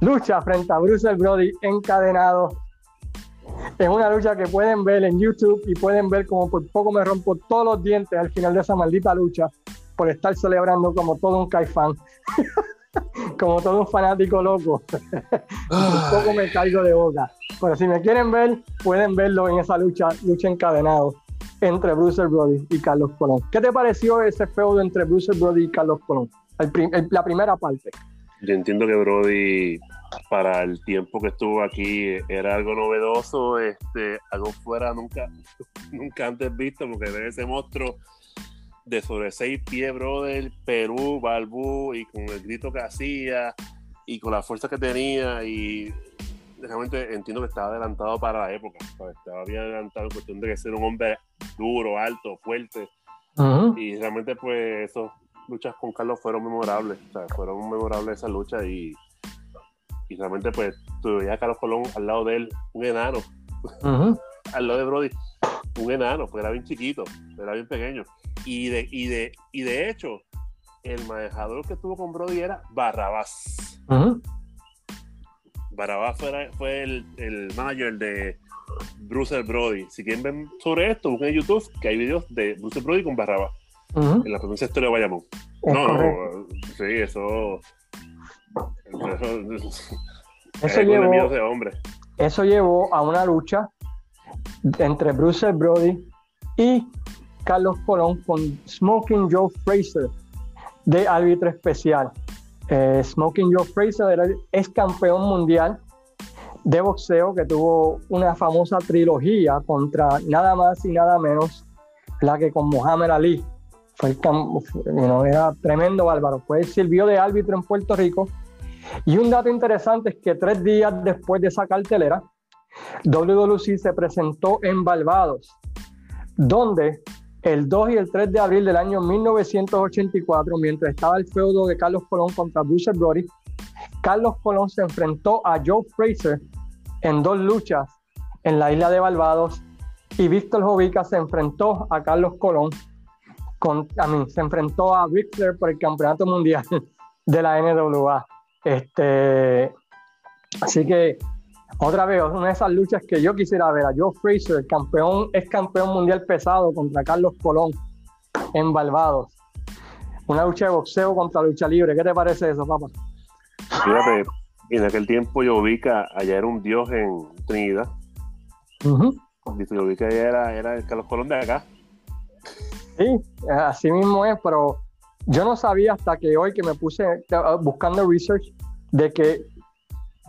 lucha frente a Bruce Brody encadenado Es una lucha que pueden ver en YouTube y pueden ver como por poco me rompo todos los dientes al final de esa maldita lucha por estar celebrando como todo un caifán. (laughs) como todo un fanático loco. (laughs) un poco me caigo de boca. Pero si me quieren ver, pueden verlo en esa lucha, lucha encadenado entre Bruce Brody y Carlos Colón. ¿Qué te pareció ese feudo entre Bruce Brody y Carlos Colón? la primera parte. Yo entiendo que Brody, para el tiempo que estuvo aquí, era algo novedoso, este, algo fuera nunca, (laughs) nunca antes visto, porque ver ese monstruo de sobre seis pies, brother, Perú, Balbú, y con el grito que hacía, y con la fuerza que tenía, y realmente entiendo que estaba adelantado para la época, estaba bien adelantado en cuestión de que ser un hombre duro, alto, fuerte, y realmente pues esos luchas con Carlos fueron memorables, o sea, fueron memorables esas luchas, y, y realmente pues tuve a Carlos Colón al lado de él, un enano, (laughs) al lado de Brody, un enano, pues era bien chiquito, era bien pequeño y de, y de, y de hecho, el manejador que estuvo con Brody era Barrabás. Barrabás fue, fue el, el, manager de Bruce Brody. Si quieren ver sobre esto, busquen en YouTube que hay videos de Bruce Brody con Barrabás. En la provincia de Bayamón. No, no, sí, eso. Eso, llevó, de hombre. eso llevó a una lucha entre Bruce Brody y Carlos Colón con Smoking Joe Fraser de árbitro especial. Eh, Smoking Joe Fraser es campeón mundial de boxeo que tuvo una famosa trilogía contra nada más y nada menos la que con Muhammad Ali. Fue era tremendo bárbaro. Pues sirvió de árbitro en Puerto Rico. Y un dato interesante es que tres días después de esa cartelera, WWC se presentó en Barbados, donde el 2 y el 3 de abril del año 1984, mientras estaba el feudo de Carlos Colón contra Bruce Brody, Carlos Colón se enfrentó a Joe Fraser en dos luchas en la isla de Barbados y Víctor Jovica se enfrentó a Carlos Colón, con, a mí, se enfrentó a Víctor por el campeonato mundial de la NWA. Este, así que otra vez, una de esas luchas que yo quisiera ver a Joe Fraser, campeón, es campeón mundial pesado contra Carlos Colón en Barbados. Una lucha de boxeo contra lucha libre. ¿Qué te parece eso, papá? Fíjate, en aquel tiempo yo vi que allá era un dios en Trinidad. Yo vi que allá era, era el Carlos Colón de acá. Sí, así mismo es, pero yo no sabía hasta que hoy que me puse buscando research de que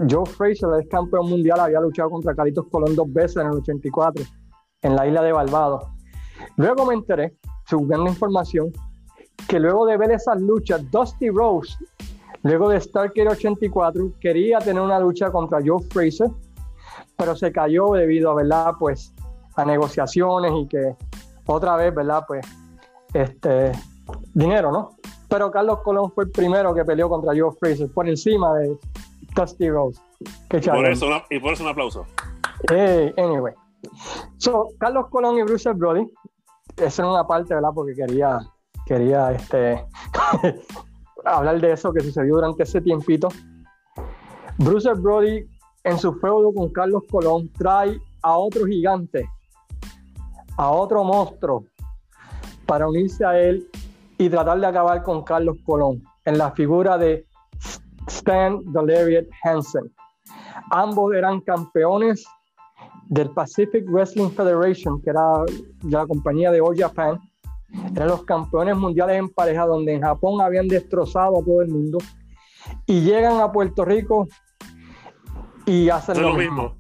Joe Fraser, el campeón mundial, había luchado contra Carlitos Colón dos veces en el 84, en la isla de Barbados. Luego me enteré, subiendo información, que luego de ver esas luchas, Dusty Rose, luego de Starker 84, quería tener una lucha contra Joe Fraser, pero se cayó debido a, ¿verdad? Pues, a negociaciones y que otra vez, ¿verdad? Pues, este, dinero, ¿no? Pero Carlos Colón fue el primero que peleó contra Joe Fraser por encima de Dusty Rose. y, por eso, y por eso un aplauso. Hey, anyway. So, Carlos Colón y Bruce Brody, esa era una parte, ¿verdad? Porque quería, quería este, (laughs) hablar de eso que sucedió durante ese tiempito. Bruce Brody, en su feudo con Carlos Colón, trae a otro gigante, a otro monstruo, para unirse a él y tratar de acabar con Carlos Colón, en la figura de Stan Delariat Hansen. Ambos eran campeones del Pacific Wrestling Federation, que era la compañía de All Japan. Eran los campeones mundiales en pareja, donde en Japón habían destrozado a todo el mundo. Y llegan a Puerto Rico y hacen (laughs) lo, mismo.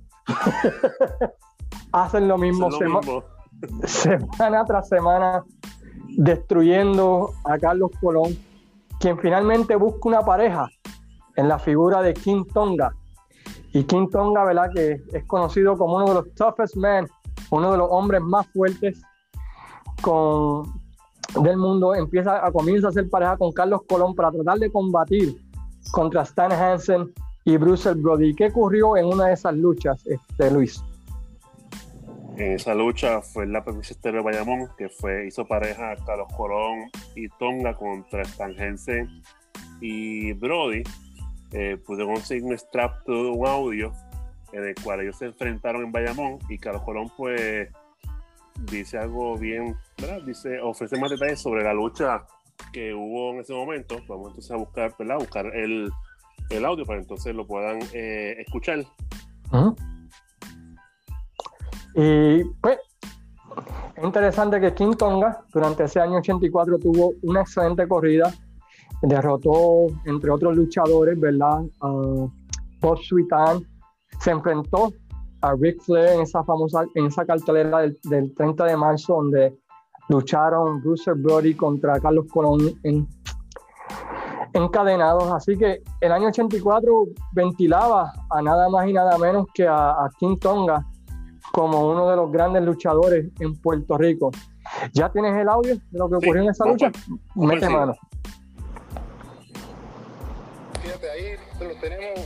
hacen lo mismo, (laughs) semana tras semana, destruyendo a Carlos Colón, quien finalmente busca una pareja en la figura de King Tonga. Y King Tonga, ¿verdad? Que es conocido como uno de los toughest men, uno de los hombres más fuertes con, del mundo, empieza a comienza a hacer pareja con Carlos Colón para tratar de combatir contra Stan Hansen y Bruce Brody. ¿Qué ocurrió en una de esas luchas, este, Luis? En esa lucha fue la provincia de Bayamón, que fue, hizo pareja Carlos Colón y Tonga contra Stan Hansen y Brody eh, pude conseguir un extracto de un audio en el cual ellos se enfrentaron en Bayamón y Carlos Colón pues dice algo bien, ¿verdad? Dice, ofrece más detalles sobre la lucha que hubo en ese momento. Vamos entonces a buscar, ¿verdad? buscar el, el audio para entonces lo puedan eh, escuchar. Y pues, es interesante que King Tonga durante ese año 84 tuvo una excelente corrida. Derrotó, entre otros luchadores, ¿verdad? Uh, Bob Sweetan. Se enfrentó a Ric Flair en esa famosa, en esa cartelera del, del 30 de marzo, donde lucharon Bruce Brody contra Carlos Colón en, encadenados. Así que el año 84 ventilaba a nada más y nada menos que a, King Tonga como uno de los grandes luchadores en Puerto Rico. ¿Ya tienes el audio de lo que ocurrió en esa lucha? Mete mano. Fíjate, ahí lo tenemos,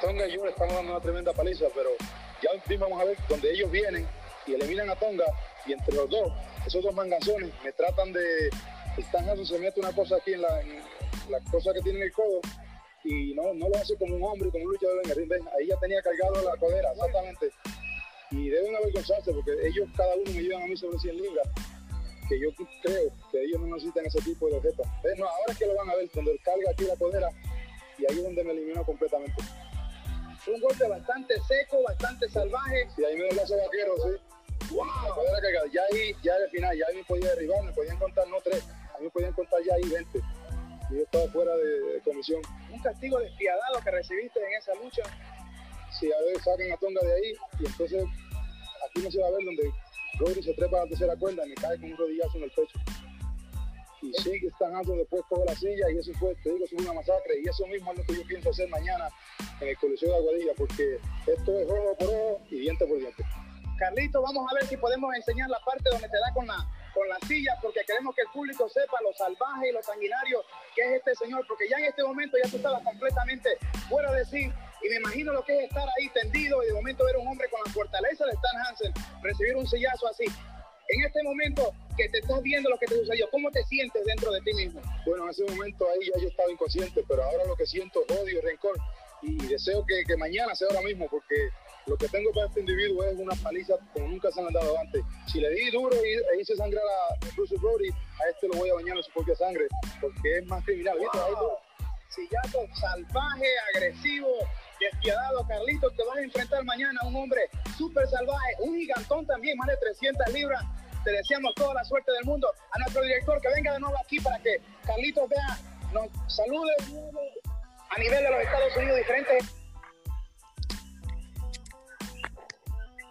Tonga y yo le estamos dando una tremenda paliza, pero ya vamos a ver donde ellos vienen y eliminan a Tonga y entre los dos, esos dos manganzones me tratan de... Están se mete una cosa aquí en la, la cosa que tiene en el codo y no, no lo hace como un hombre, como un luchador en el ring. Ahí ya tenía cargado la codera, exactamente. Y deben avergonzarse porque ellos, cada uno me llevan a mí sobre 100 libras, que yo creo que ellos no necesitan ese tipo de objetos. No, ahora es que lo van a ver, cuando él carga aquí la codera y ahí es donde me eliminó completamente. Un golpe bastante seco, bastante salvaje. Y ahí me dio el lazo vaquero, sí. Wow. La codera cargada. Ya ahí, ya al final, ya ahí me podía derribar, me podían contar no tres, a mí me podían contar ya ahí 20 y yo estaba fuera de, comisión. ¿Un castigo despiadado que recibiste en esa lucha? Sí, a ver, sacan a Tonga de ahí y entonces aquí no se va a ver donde Rodri se trepa a la tercera cuerda y me cae con un rodillazo en el pecho. Y sigue están alto, después coge la silla y eso fue, te digo, es una masacre y eso mismo es lo que yo pienso hacer mañana en el Coliseo de Aguadilla porque esto es ojo por ojo y diente por diente. Carlito, vamos a ver si podemos enseñar la parte donde te da con la con la silla porque queremos que el público sepa lo salvaje y lo sanguinario que es este señor, porque ya en este momento ya tú estabas completamente fuera de sí y me imagino lo que es estar ahí tendido y de momento ver un hombre con la fortaleza de Stan Hansen recibir un sillazo así. En este momento que te estás viendo lo que te sucedió, ¿cómo te sientes dentro de ti mismo? Bueno, en ese momento ahí ya yo estaba inconsciente, pero ahora lo que siento es odio, rencor y deseo que, que mañana sea ahora mismo porque lo que tengo para este individuo es una paliza como nunca se han dado antes. Si le di duro e hice sangrar a Bruce Brody, a este lo voy a bañar en su propia sangre, porque es más criminal. Wow. Sillato salvaje, agresivo, despiadado, Carlitos, te vas a enfrentar mañana a un hombre súper salvaje, un gigantón también, más de 300 libras. Te deseamos toda la suerte del mundo. A nuestro director que venga de nuevo aquí para que Carlitos vea, nos salude a nivel de los Estados Unidos diferentes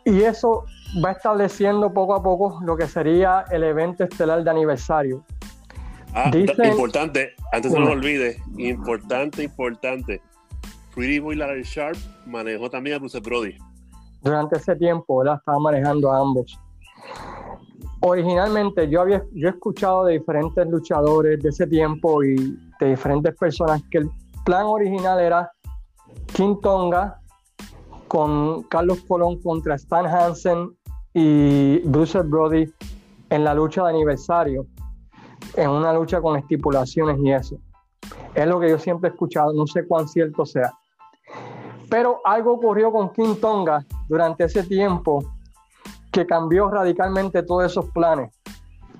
Y eso va estableciendo poco a poco lo que sería el evento estelar de aniversario. Ah, importante, antes no lo olvide, importante, importante. Pretty Boy Larry Sharp manejó también a Bruce Brody. Durante ese tiempo, ¿verdad? Estaba manejando a ambos. Originalmente yo había yo he escuchado de diferentes luchadores de ese tiempo y de diferentes personas que el plan original era King Tonga con Carlos Colón contra Stan Hansen y Bruce Brody en la lucha de aniversario, en una lucha con estipulaciones y eso. Es lo que yo siempre he escuchado, no sé cuán cierto sea. Pero algo ocurrió con King Tonga durante ese tiempo que cambió radicalmente todos esos planes.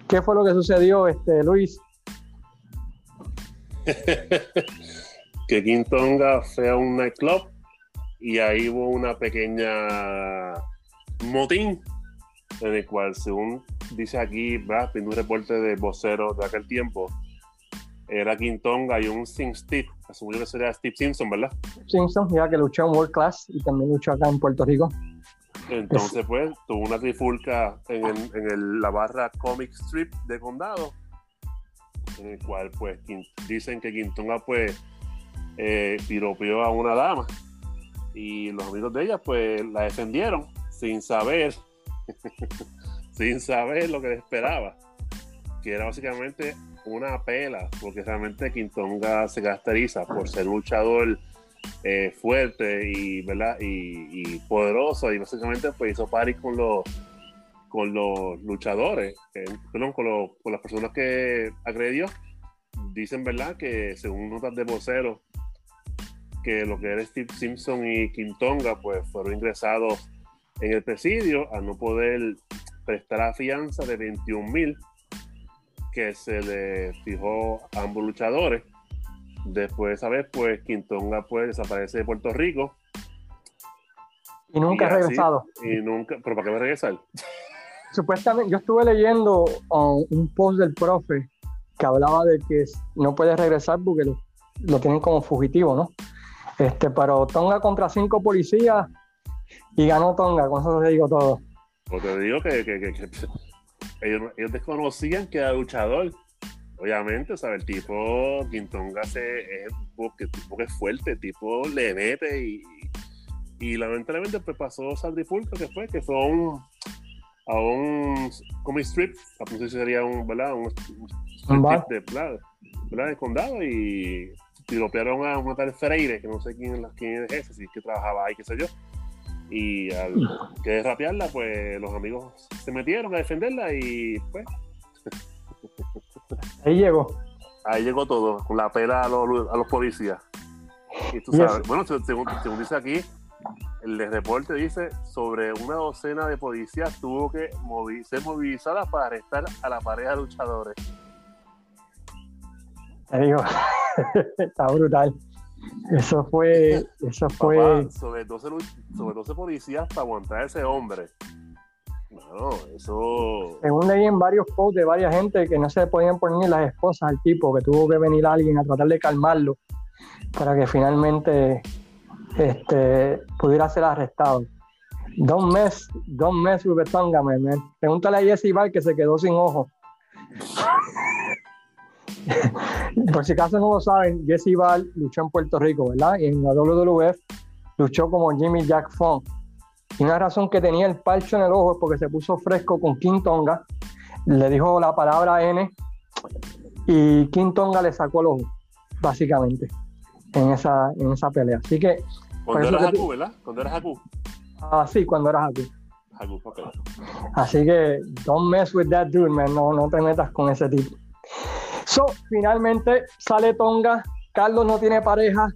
¿Qué fue lo que sucedió, este, Luis? (laughs) que King Tonga fue a un nightclub y ahí hubo una pequeña motín en el cual, según dice aquí Brad, en un reporte de vocero de aquel tiempo, era Quintonga y un Sim Steve, asumo que sería Steve Simpson, ¿verdad? Simpson, ya que luchó en World Class y también luchó acá en Puerto Rico. Entonces, pues, tuvo una trifulca en, en la barra Comic Strip de Condado, en el cual, pues, dicen que Quintonga, pues, eh, piropeó a una dama y los amigos de ella pues la defendieron sin saber, (laughs) sin saber lo que les esperaba, que era básicamente una pela, porque realmente Quintonga se caracteriza por ser luchador eh, fuerte y, ¿verdad? Y, poderoso y básicamente pues hizo pari con los con los luchadores, eh, con, con las personas que agredió, dicen verdad que según notas de vocero que lo que era Steve Simpson y Kim Tonga pues fueron ingresados en el presidio a no poder prestar la fianza de 21 mil que se le fijó a ambos luchadores. Después de esa vez, pues Quintonga pues desaparece de Puerto Rico. Y nunca ha regresado. Y nunca, pero ¿para qué va a regresar? (laughs) Supuestamente, yo estuve leyendo um, un post del profe que hablaba de que no puede regresar porque lo, tienen como fugitivo, ¿no? Este, pero Tonga contra cinco policías y ganó Tonga, con eso te digo todo. Pues te digo que, ellos, desconocían que era luchador. Obviamente, sea, el tipo Quintonga se, es un tipo que es fuerte, el tipo le mete y, y lamentablemente pues pasó Sandy que fue, que fue a un, a un comic strip, no sé si sería un, ¿verdad? Un, strip de, ¿verdad? de condado y tiropearon a una tal Freire, que no sé quién, quién es ese, si es que trabajaba ahí, qué sé yo. Y al que rapearla, pues los amigos se metieron a defenderla y pues. (laughs) Ahí llegó. Ahí llegó todo, con la pela a los, a los policías. Y tú sabes, bueno, según, según, dice aquí, el reporte dice sobre una docena de policías tuvo que ser movilizadas para arrestar a la pareja de luchadores. Te digo, (laughs) está brutal. Eso fue, eso fue. sobre, 12, sobre 12 policías para aguantar a ese hombre. No, eso. Según leí en varios posts de varias gente que no se podían poner las esposas al tipo, que tuvo que venir alguien a tratar de calmarlo para que finalmente este, pudiera ser arrestado. Dos meses, dos meses, me, Pregúntale a Jesse Bar que se quedó sin ojo. (laughs) (laughs) Por si acaso no lo saben, Jesse Val luchó en Puerto Rico, ¿verdad? Y en la WWF luchó como Jimmy Jack Funk. Y una razón que tenía el palcho en el ojo es porque se puso fresco con King Tonga, le dijo la palabra N y King Tonga le sacó el ojo, básicamente, en esa, en esa pelea. Así que. Cuando eras Haku, ¿verdad? Cuando eras Haku. Ah, sí, cuando eras Haku. Haku, ok. Así que, don't mess with that dude, man. No, no te metas con ese tipo. So, finalmente sale Tonga, Carlos no tiene pareja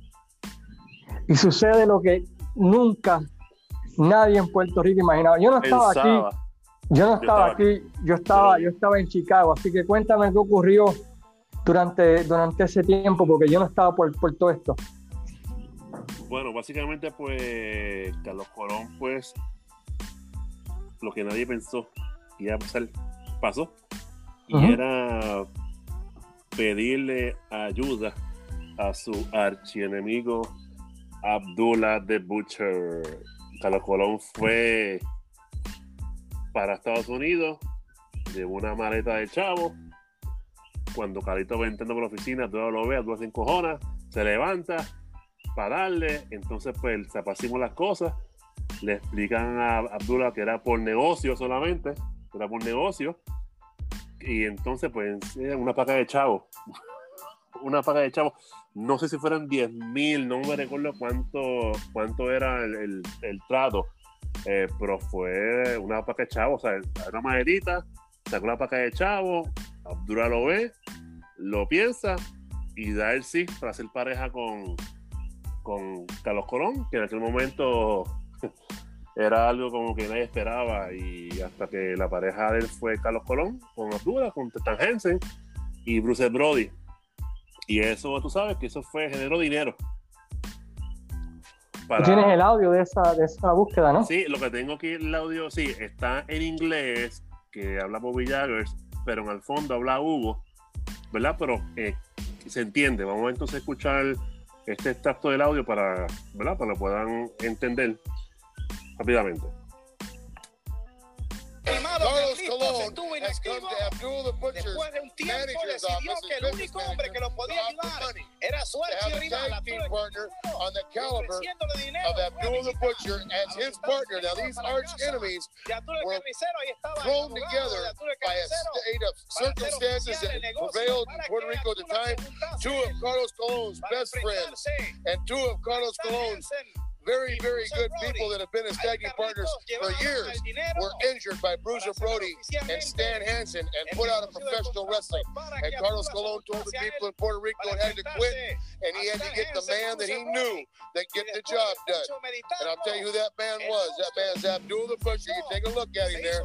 y sucede lo que nunca nadie en Puerto Rico imaginaba. Yo no estaba aquí, yo no estaba, aquí, yo estaba, yo estaba en Chicago, así que cuéntame qué ocurrió durante, durante ese tiempo, porque yo no estaba por, por todo esto. Bueno, básicamente pues Carlos Colón pues lo que nadie pensó iba a pasar, pasó. Y era pedirle ayuda a su archienemigo Abdullah the Butcher. Carlos Colón fue para Estados Unidos, llevó una maleta de chavo. Cuando Carito va entrando por la oficina, todo lo ve, todo se encojona, se levanta para darle. Entonces, pues se las cosas. Le explican a Abdullah que era por negocio solamente, era por negocio y entonces, pues, una paga de chavo. (laughs) una paga de chavo. No sé si fueran 10 mil, no me recuerdo cuánto, cuánto era el, trato. Eh, pero fue una paga de chavo, o sea, una maderita, sacó la paga de chavo, Abdura lo ve, lo piensa y da el sí para hacer pareja con, con Carlos Colón, que en aquel momento era algo como que nadie esperaba y hasta que la pareja de él fue Carlos Colón con Abdullah, con Stan Hensen y Bruce Brody. Y eso, tú sabes que eso fue, generó dinero. tienes el audio de esa, de esa búsqueda, ¿no? Sí, lo que tengo aquí, el audio, sí, está en inglés, que habla Bobby Jaggers, pero en el fondo habla Hugo, ¿verdad? Pero eh, se entiende. Vamos entonces a escuchar este extracto del audio para, ¿verdad? Para que puedan entender rápidamente. Carlos Colón has come to Abdul the Butcher's. Manager's office que el único hombre que lo podía ayudar era su archirrival the caliber of Abdul the Butcher as his partner. Now these arch enemies were thrown together by a state of circumstances that prevailed in Puerto Rico at the time. Two of Carlos Colon's best friends and two of Carlos Colon's very, very good people that have been his tag team partners for years were injured by Bruiser Brody and Stan Hansen and put out of professional wrestling. And Carlos Colon told the people in Puerto Rico it had to quit, and he had to get the man that he knew that get the job done. And I'll tell you who that man was. That man's Abdul the Butcher. You take a look at him there.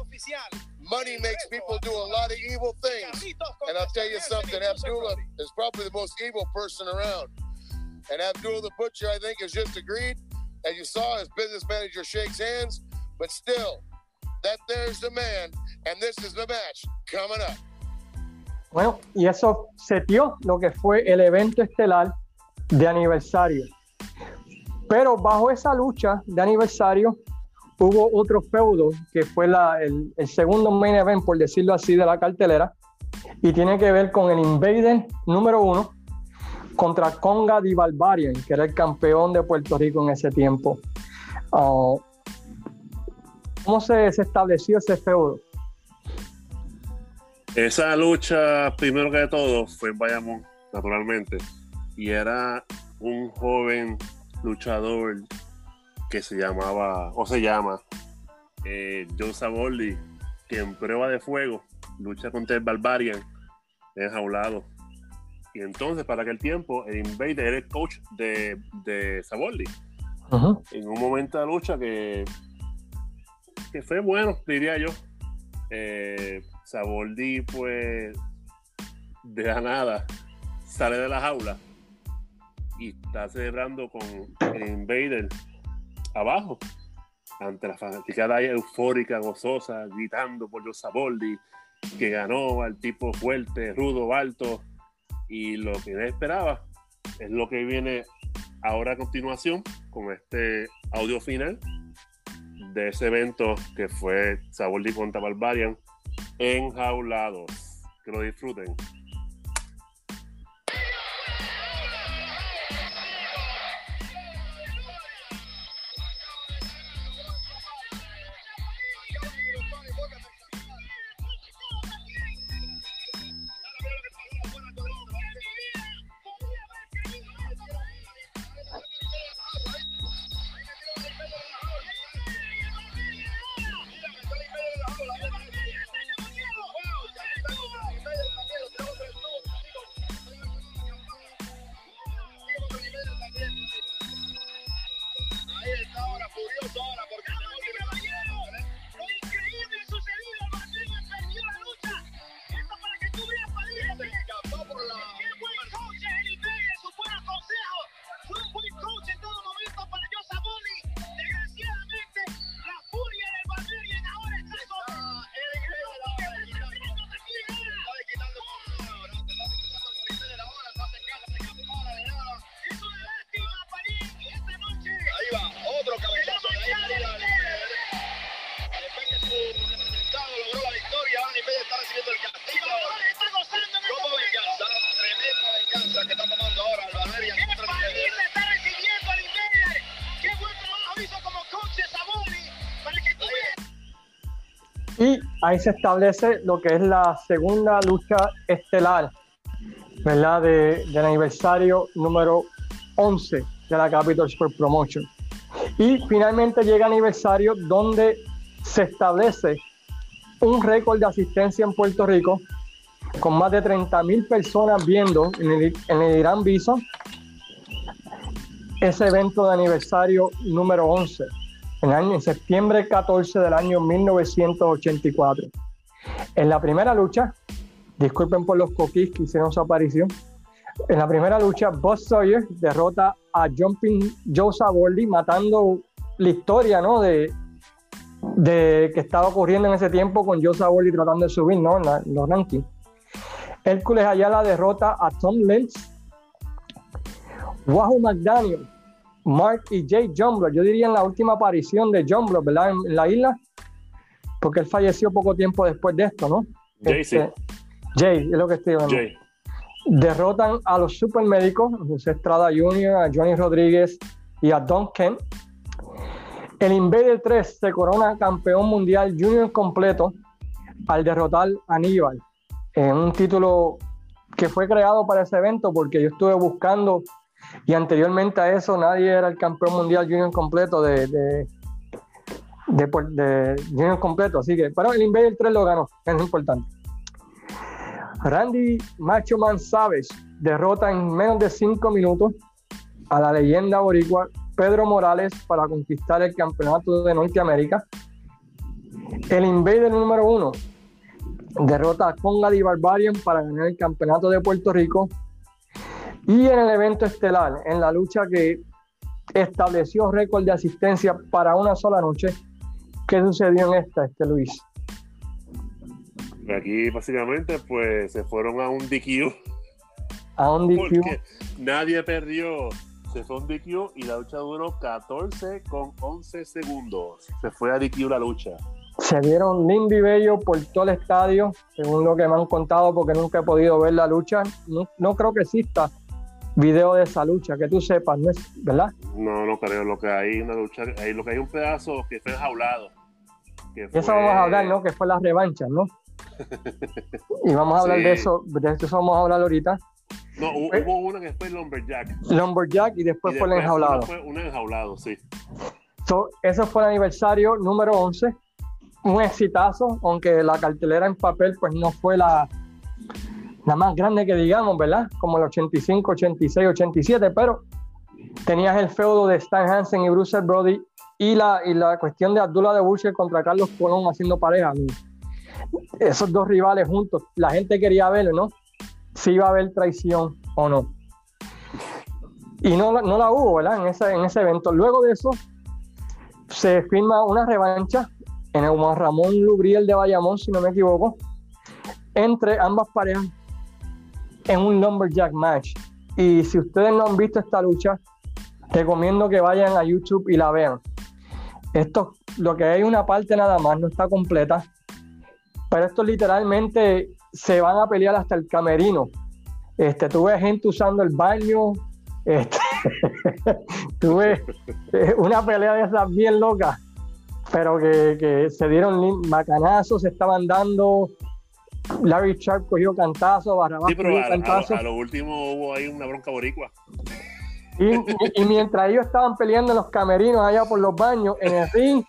Money makes people do a lot of evil things. And I'll tell you something, Abdullah is probably the most evil person around. And Abdul the Butcher, I think, has just agreed As you saw, his business manager shakes hands, but still, that there's the man, and this is the match coming up. Bueno, y eso setió lo que fue el evento estelar de aniversario. Pero bajo esa lucha de aniversario hubo otro feudo que fue la, el, el, segundo main event, por decirlo así, de la cartelera y tiene que ver con el Invader número uno contra Conga Di Barbarian, que era el campeón de Puerto Rico en ese tiempo. Uh, ¿Cómo se, estableció ese feudo? Esa lucha, primero que todo, fue en Bayamón, naturalmente. Y era un joven luchador que se llamaba, o se llama, eh, Joe Saboldi, que en prueba de fuego lucha contra el Barbarian enjaulado y entonces, para aquel tiempo, el Invader era el coach de, de Saboldi. En un momento de lucha que, que fue bueno, diría yo. Eh, Saboldi, pues, de la nada, sale de la jaula y está celebrando con el Invader abajo, ante la fanaticada eufórica, gozosa, gritando por los Saboldi, que ganó al tipo fuerte, rudo, alto, y lo que me esperaba es lo que viene ahora a continuación con este audio final de ese evento que fue Saboldi contra Barbarian enjaulados. Que lo disfruten. Ahí se establece lo que es la segunda lucha estelar, ¿verdad? De, del aniversario número 11 de la Capital Sport Promotion. Y finalmente llega aniversario donde se establece un récord de asistencia en Puerto Rico con más de 30 mil personas viendo en el, en el Irán Bison ese evento de aniversario número 11 en, año, en septiembre 14 del año 1984. En la primera lucha, disculpen por los coquis que hicieron su aparición, en la primera lucha, Buzz Sawyer derrota a Jumping Joe Saboldi, matando la historia ¿no? de, que estaba ocurriendo en ese tiempo con Joe Saboldi tratando de subir ¿no? en, los rankings. Hércules Ayala derrota a Tom Lentz. Wahoo McDaniel Mark y Jay Jumbler, yo diría en la última aparición de Jumbler, ¿verdad? En, la isla, porque él falleció poco tiempo después de esto, ¿no? Jay, sí. Este, Jay, es lo que estoy hablando. Jay. Derrotan a los supermédicos, a José Estrada Jr., a Johnny Rodríguez y a Don Kent. El Invader 3 se corona campeón mundial junior completo al derrotar a Aníbal en un título que fue creado para ese evento porque yo estuve buscando Y anteriormente a eso nadie era el campeón mundial junior completo de, de, junior completo. Así que, pero el Invader 3 lo ganó, es importante. Randy Macho Man Savage derrota en menos de 5 minutos a la leyenda boricua Pedro Morales para conquistar el campeonato de Norteamérica. El Invader número 1 derrota a Conga de Barbarian para ganar el campeonato de Puerto Rico. Y en el evento estelar, en la lucha que estableció récord de asistencia para una sola noche, ¿qué sucedió en esta, este Luis? Aquí básicamente pues se fueron a un DQ. A un DQ. Porque nadie perdió. Se fue a un DQ y la lucha duró 14 con 11 segundos. Se fue a DQ la lucha. Se dieron lindo y bello por todo el estadio, según lo que me han contado, porque nunca he podido ver la lucha. No, creo que exista video de esa lucha, que tú sepas, ¿no es, ¿verdad? No, no creo. Lo que hay una lucha, hay, lo que hay un pedazo que fue enjaulado. Eso vamos a hablar, ¿no? Que fue la revancha, ¿no? (laughs) y vamos a hablar de eso, de eso vamos a hablar ahorita. No, hubo, una que fue Lumberjack. Lumberjack y después, fue el enjaulado. Fue un enjaulado, sí. So, ese fue el aniversario número 11 un exitazo, aunque la cartelera en papel pues no fue la, la más grande que digamos, ¿verdad? Como el 85, 86, 87, pero tenías el feudo de Stan Hansen y Bruce Brody y la, y la cuestión de Abdullah de Butcher contra Carlos Colón haciendo pareja. Esos dos rivales juntos, la gente quería verlo, ¿no? Si iba a haber traición o no. Y no, no la hubo, ¿verdad? En ese, en ese evento. Luego de eso, se firma una revancha en el Juan Ramón Lubriel de Bayamón, si no me equivoco, entre ambas parejas en un Lumberjack match. Y si ustedes no han visto esta lucha, recomiendo que vayan a YouTube y la vean. Esto, lo que hay una parte nada más, no está completa, pero esto literalmente se van a pelear hasta el camerino. Este, tuve gente usando el baño, este, (laughs) tuve eh, una pelea de esas bien locas pero que, se dieron bacanazos, se estaban dando. Larry Sharp cogió cantazo, Barrabás sí, pero a, cantazo. A, lo último hubo ahí una bronca boricua. Y, mientras ellos estaban peleando en los camerinos allá por los baños, en el ring,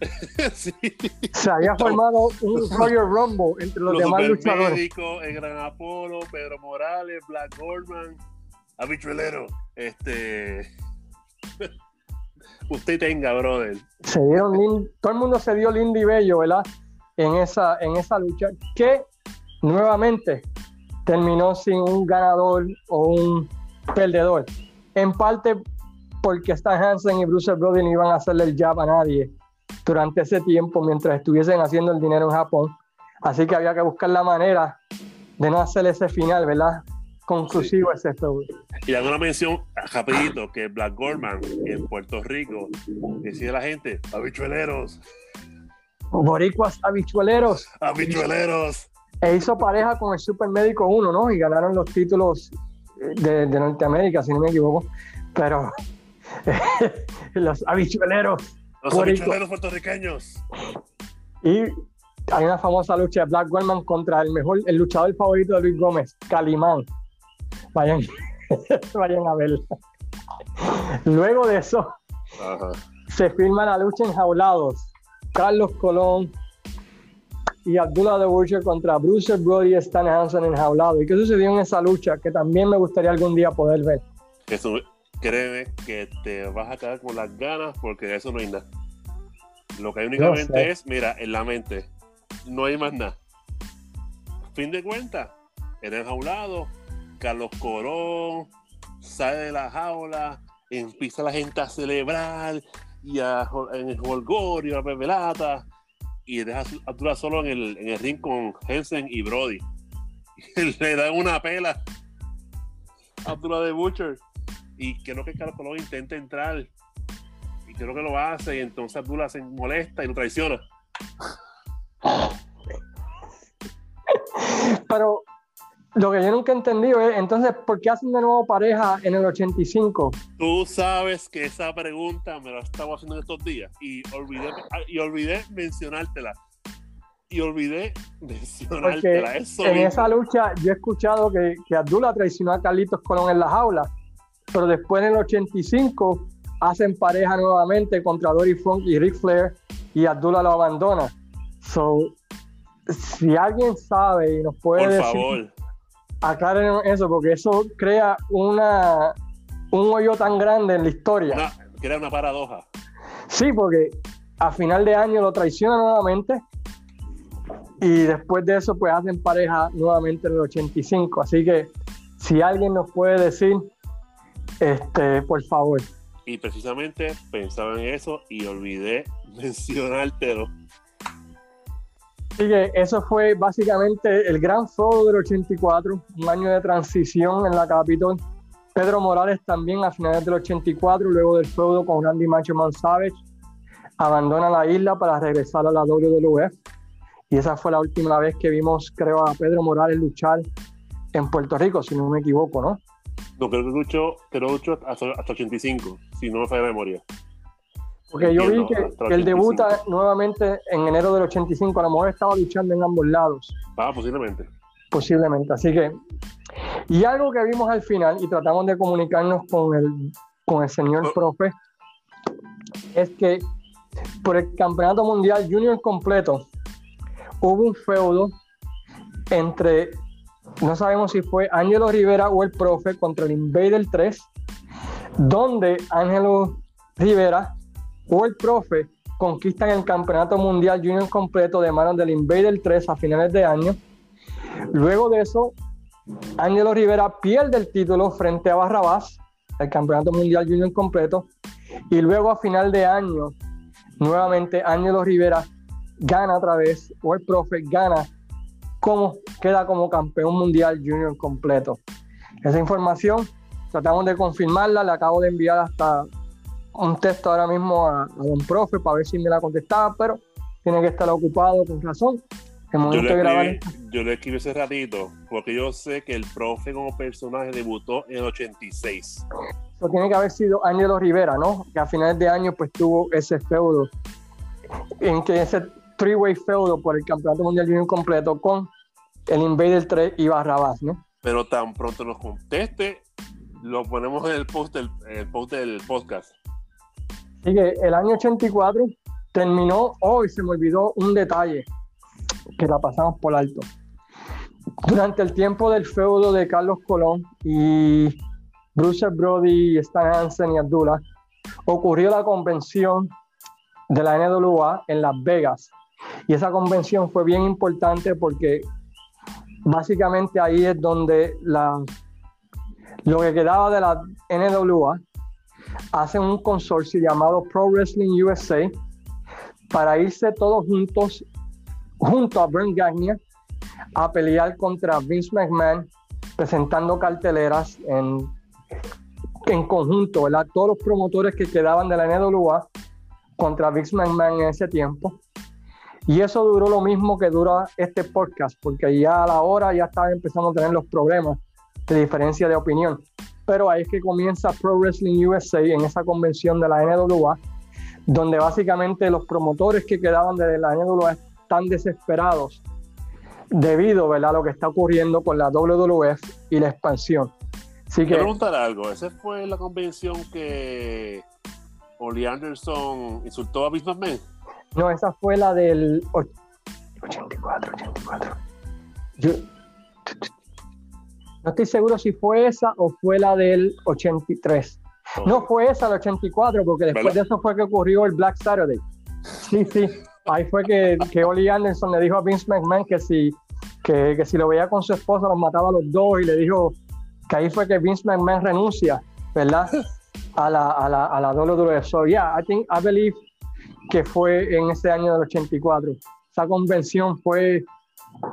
(laughs) se había formado un Royal Rumble entre los, demás luchadores. Médico, el Gran Apolo, Pedro Morales, Black Goldman, Habichuelero, este (laughs) usted tenga, brother. Se dieron todo el mundo se dio lindo y bello, ¿verdad? En esa, en esa lucha, que nuevamente terminó sin un ganador o un perdedor. En parte porque Stan Hansen y Bruce Brody no iban a hacerle el jab a nadie durante ese tiempo mientras estuviesen haciendo el dinero en Japón. Así que había que buscar la manera de no hacer ese final, ¿verdad? conclusivo es esto. Y hago una mención rapidito que Black Gorman en Puerto Rico decía la gente, habichueleros. Boricuas habichueleros. Habichueleros. E hizo pareja con el Super Médico 1, ¿no? Y ganaron los títulos de, Norteamérica, si no me equivoco. Pero (laughs) los habichueleros. Los habichueleros puertorriqueños. Y hay una famosa lucha de Black Gorman contra el mejor, el luchador favorito de Luis Gómez, Calimán. Vayan, (laughs) vayan a verla. Luego de eso, se firma la lucha en jaulados. Carlos Colón y Abdullah de Butcher contra Bruce Brody y Stan Hansen en jaulado. ¿Y qué sucedió en esa lucha? Que también me gustaría algún día poder ver. Eso, créeme que te vas a quedar con las ganas porque de eso no hay nada. Lo que hay únicamente es, mira, en la mente. No hay más nada. Fin de cuentas, era enjaulado, Carlos Corón sale de la jaula, empieza la gente a celebrar y a, en el holgorio, a beber y deja a Arturo solo en el, en el ring con Hensen y Brody. (laughs) Le dan una pela a Arturo de Butcher. Y creo que Carlos Colón intenta entrar. Y creo que lo hace. Y entonces Abdullah se molesta y lo traiciona. Pero lo que yo nunca he entendido es, entonces, ¿por qué hacen de nuevo pareja en el 85? Tú sabes que esa pregunta me la estaba haciendo en estos días y olvidé, y olvidé mencionártela. Y olvidé (laughs) mencionártela. en esa lucha yo he escuchado que, que Abdullah traicionó a Carlitos Colón en la jaula. pero después en el 85 hacen pareja nuevamente contra Dory Funk y Ric Flair y Abdullah lo abandona. So, si alguien sabe y nos puede Por decir, favor. Aclaren eso, porque eso crea una un hoyo tan grande en la historia. Una, crea una paradoja. Sí, porque a final de año lo traiciona nuevamente y después de eso pues hacen pareja nuevamente en el 85. Así que si alguien nos puede decir, este, por favor. Y precisamente pensaba en eso y olvidé (laughs) mencionártelo. Así que eso fue básicamente el gran feudo del 84, un año de transición en la Capitol. Pedro Morales también a finales del 84, luego del feudo con Randy Macho Man Savage, abandona la isla para regresar a la WWF. Y esa fue la última vez que vimos, creo, a Pedro Morales luchar en Puerto Rico, si no me equivoco, ¿no? No, creo que luchó, creo que luchó hasta, hasta 85, si no me falla la memoria. Porque yo vi que, que él 85. debuta nuevamente en enero del 85, a lo mejor estaba luchando en ambos lados. Ah, posiblemente. posiblemente. Así que, y algo que vimos al final y tratamos de comunicarnos con el, con el señor Oh. profe, es que por el campeonato mundial junior completo hubo un feudo entre, no sabemos si fue Ángelo Rivera o el profe contra el Invader 3, donde Ángelo Rivera o el profe conquistan el campeonato mundial junior completo de manos del Invader 3 a finales de año. Luego de eso, Ángelo Rivera pierde el título frente a Barrabás, el campeonato mundial junior completo. Y luego a final de año, nuevamente Ángelo Rivera gana otra vez, o el profe gana, como, queda como campeón mundial junior completo. Esa información tratamos de confirmarla, le acabo de enviar hasta un texto ahora mismo a, a don profe para ver si me la contestaba, pero tiene que estar ocupado con razón. El Yo le, escribí, yo le escribí ese ratito, porque yo sé que el profe como personaje debutó en el 86. Eso tiene que haber sido Ángelo Rivera, ¿no? Que a finales de año pues tuvo ese feudo, en que ese three-way feudo por el Campeonato Mundial Junior completo con el Invader 3 y Barrabás, ¿no? Pero tan pronto nos conteste, lo ponemos en el post del, en el post del podcast. Así que el año 84 terminó, hoy se me olvidó un detalle que la pasamos por alto. Durante el tiempo del feudo de Carlos Colón y Bruce Brody, Stan Hansen y Abdullah, ocurrió la convención de la NWA en Las Vegas. Y esa convención fue bien importante porque básicamente ahí es donde la, lo que quedaba de la NWA hacen un consorcio llamado Pro Wrestling USA para irse todos juntos, junto a Brent Gagner, a pelear contra Vince McMahon, presentando carteleras en, en conjunto, ¿verdad? Todos los promotores que quedaban de la NWA contra Vince McMahon en ese tiempo. Y eso duró lo mismo que dura este podcast, porque ya a la hora ya estaban empezando a tener los problemas de diferencia de opinión. Pero ahí es que comienza Pro Wrestling USA en esa convención de la NWA, donde básicamente los promotores que quedaban de la NWA están desesperados debido ¿verdad? a lo que está ocurriendo con la WWF y la expansión. Así que, preguntar algo. ¿Esa fue la convención que Oli Anderson insultó a Vince McMahon? no, esa fue la del och- 84, 84. Yo no estoy seguro si fue esa o fue la del 83. No fue esa, el 84, porque después de eso fue que ocurrió el Black Saturday. Sí, sí. Ahí fue que, que Oli Anderson le dijo a Vince McMahon que si, que, que si lo veía con su esposa los mataba a los dos y le dijo que ahí fue que Vince McMahon renuncia, ¿verdad? A la, a la, a la WWF. So, yeah, I think, I believe que fue en ese año del 84. Esa convención fue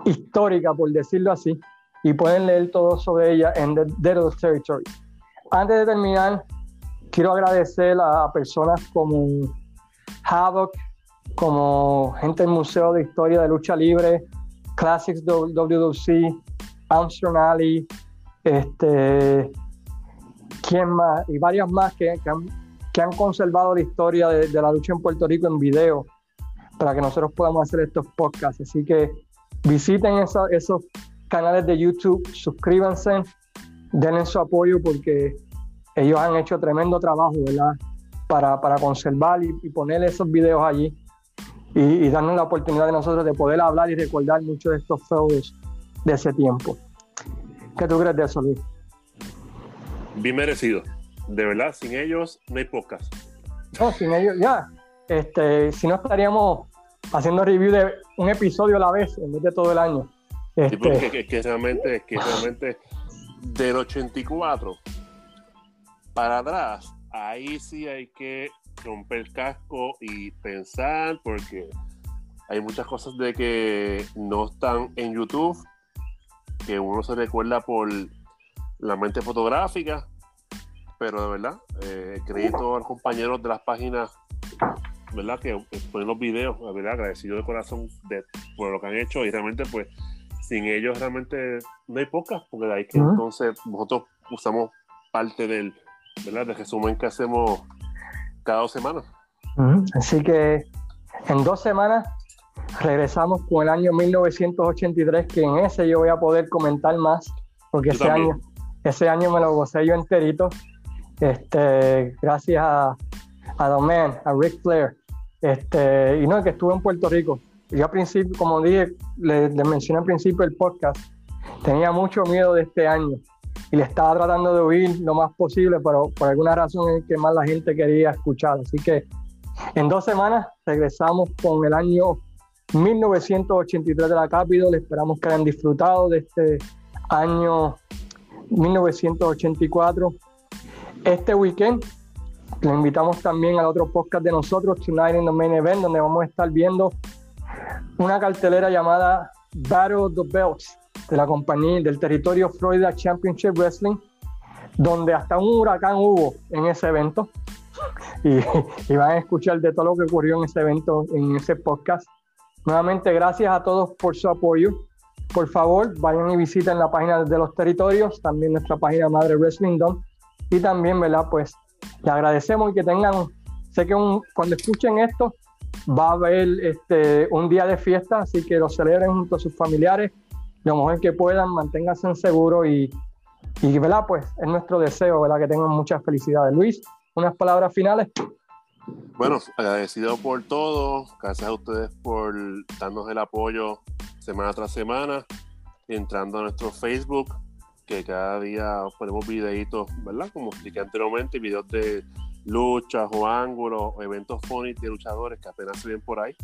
histórica, por decirlo así, y pueden leer todo sobre ella en The the Territory. Antes de terminar, quiero agradecer a personas como Havoc, como gente del Museo de Historia de Lucha Libre, Classics WWC, Armstrong Alley, este, ¿quién más? Y varias más que, que han, que han conservado la historia de, de la lucha en Puerto Rico en video para que nosotros podamos hacer estos podcasts. Así que visiten esa- esos canales de YouTube, suscríbanse, denle su apoyo porque ellos han hecho tremendo trabajo, ¿verdad? Para, para conservar y, poner esos videos allí y, darnos la oportunidad de nosotros de poder hablar y recordar muchos de estos feudos de ese tiempo. ¿Qué tú crees de eso, Luis? Bien merecido. De verdad, sin ellos no hay podcast. No, sin ellos, ya. Este, si no estaríamos haciendo review de un episodio a la vez en vez de todo el año. Este... es que realmente, es que realmente del 84 para atrás, ahí sí hay que romper el casco y pensar porque hay muchas cosas de que no están en YouTube, que uno se recuerda por la mente fotográfica, pero de verdad, eh, crédito a los compañeros de las páginas, ¿verdad? Que ponen los videos, ¿verdad? Agradecido de corazón de, por lo que han hecho y realmente pues sin ellos realmente no hay pocas, porque de ahí que entonces nosotros usamos parte del, ¿verdad? del resumen que hacemos cada dos semanas. Así que en dos semanas regresamos con el año 1983, que en ese yo voy a poder comentar más, porque ese año, ese año me lo gocé yo enterito. Este, gracias a, a Man, a Rick Flair. Este, y no, que estuve en Puerto Rico. Yo al principio, como dije, le, mencioné al principio del podcast, tenía mucho miedo de este año y le estaba tratando de huir lo más posible, pero por alguna razón es que más la gente quería escuchar. Así que en dos semanas regresamos con el año 1983 de la Capitol. Esperamos que hayan disfrutado de este año 1984. Este weekend le invitamos también al otro podcast de nosotros, Tonight in the Main Event, donde vamos a estar viendo una cartelera llamada Battle of the Belts de la compañía del territorio Florida Championship Wrestling, donde hasta un huracán hubo en ese evento. Y, y, van a escuchar de todo lo que ocurrió en ese evento, en ese podcast. Nuevamente, gracias a todos por su apoyo. Por favor, vayan y visiten la página de los territorios, también nuestra página Madre Wrestling Dom. Y también, ¿verdad? Pues le agradecemos y que tengan, sé que cuando escuchen esto, va a haber este, un día de fiesta, así que lo celebren junto a sus familiares, lo mejor que puedan, manténganse seguros y, y, ¿verdad? Pues es nuestro deseo, ¿verdad? Que tengan muchas felicidades. Luis, unas palabras finales. Bueno, agradecido por todo, gracias a ustedes por darnos el apoyo semana tras semana, entrando a nuestro Facebook, que cada día ponemos videitos, ¿verdad? Como expliqué anteriormente, videos de luchas o ángulos o eventos phonics de luchadores que apenas se ven por ahí.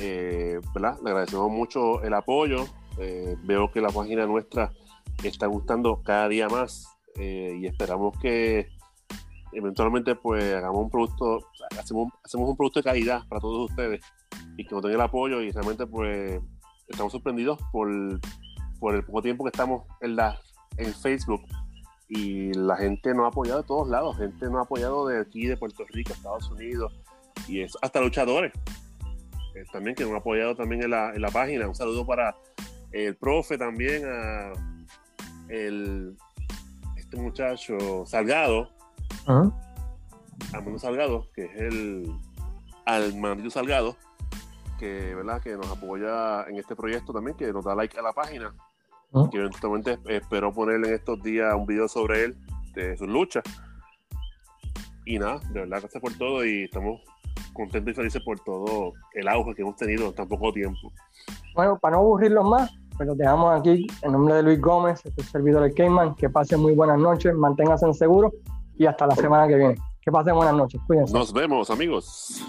Eh, ¿verdad? Le agradecemos mucho el apoyo. Eh, veo que la página nuestra está gustando cada día más eh, y esperamos que eventualmente pues hagamos un producto, hacemos, hacemos un producto de calidad para todos ustedes y que nos den el apoyo y realmente pues estamos sorprendidos por, por el poco tiempo que estamos en, la, en Facebook y la gente nos ha apoyado de todos lados, gente nos ha apoyado de aquí, de Puerto Rico, Estados Unidos, y es hasta luchadores eh, también que nos han apoyado también en la, en la, página. Un saludo para el profe también, a el, este muchacho Salgado, uh Salgado, que es el al Salgado, que, ¿verdad? que nos apoya en este proyecto también, que nos da like a la página que eventualmente espero ponerle en estos días un video sobre él, de su lucha. Y nada, de verdad, gracias por todo y estamos contentos y felices por todo el auge que hemos tenido en tan poco tiempo. Bueno, para no aburrirlos más, pues los dejamos aquí en nombre de Luis Gómez, este servidor de Cayman. Que pasen muy buenas noches, manténganse seguros y hasta la semana que viene. Que pasen buenas noches, cuídense. Nos vemos, amigos.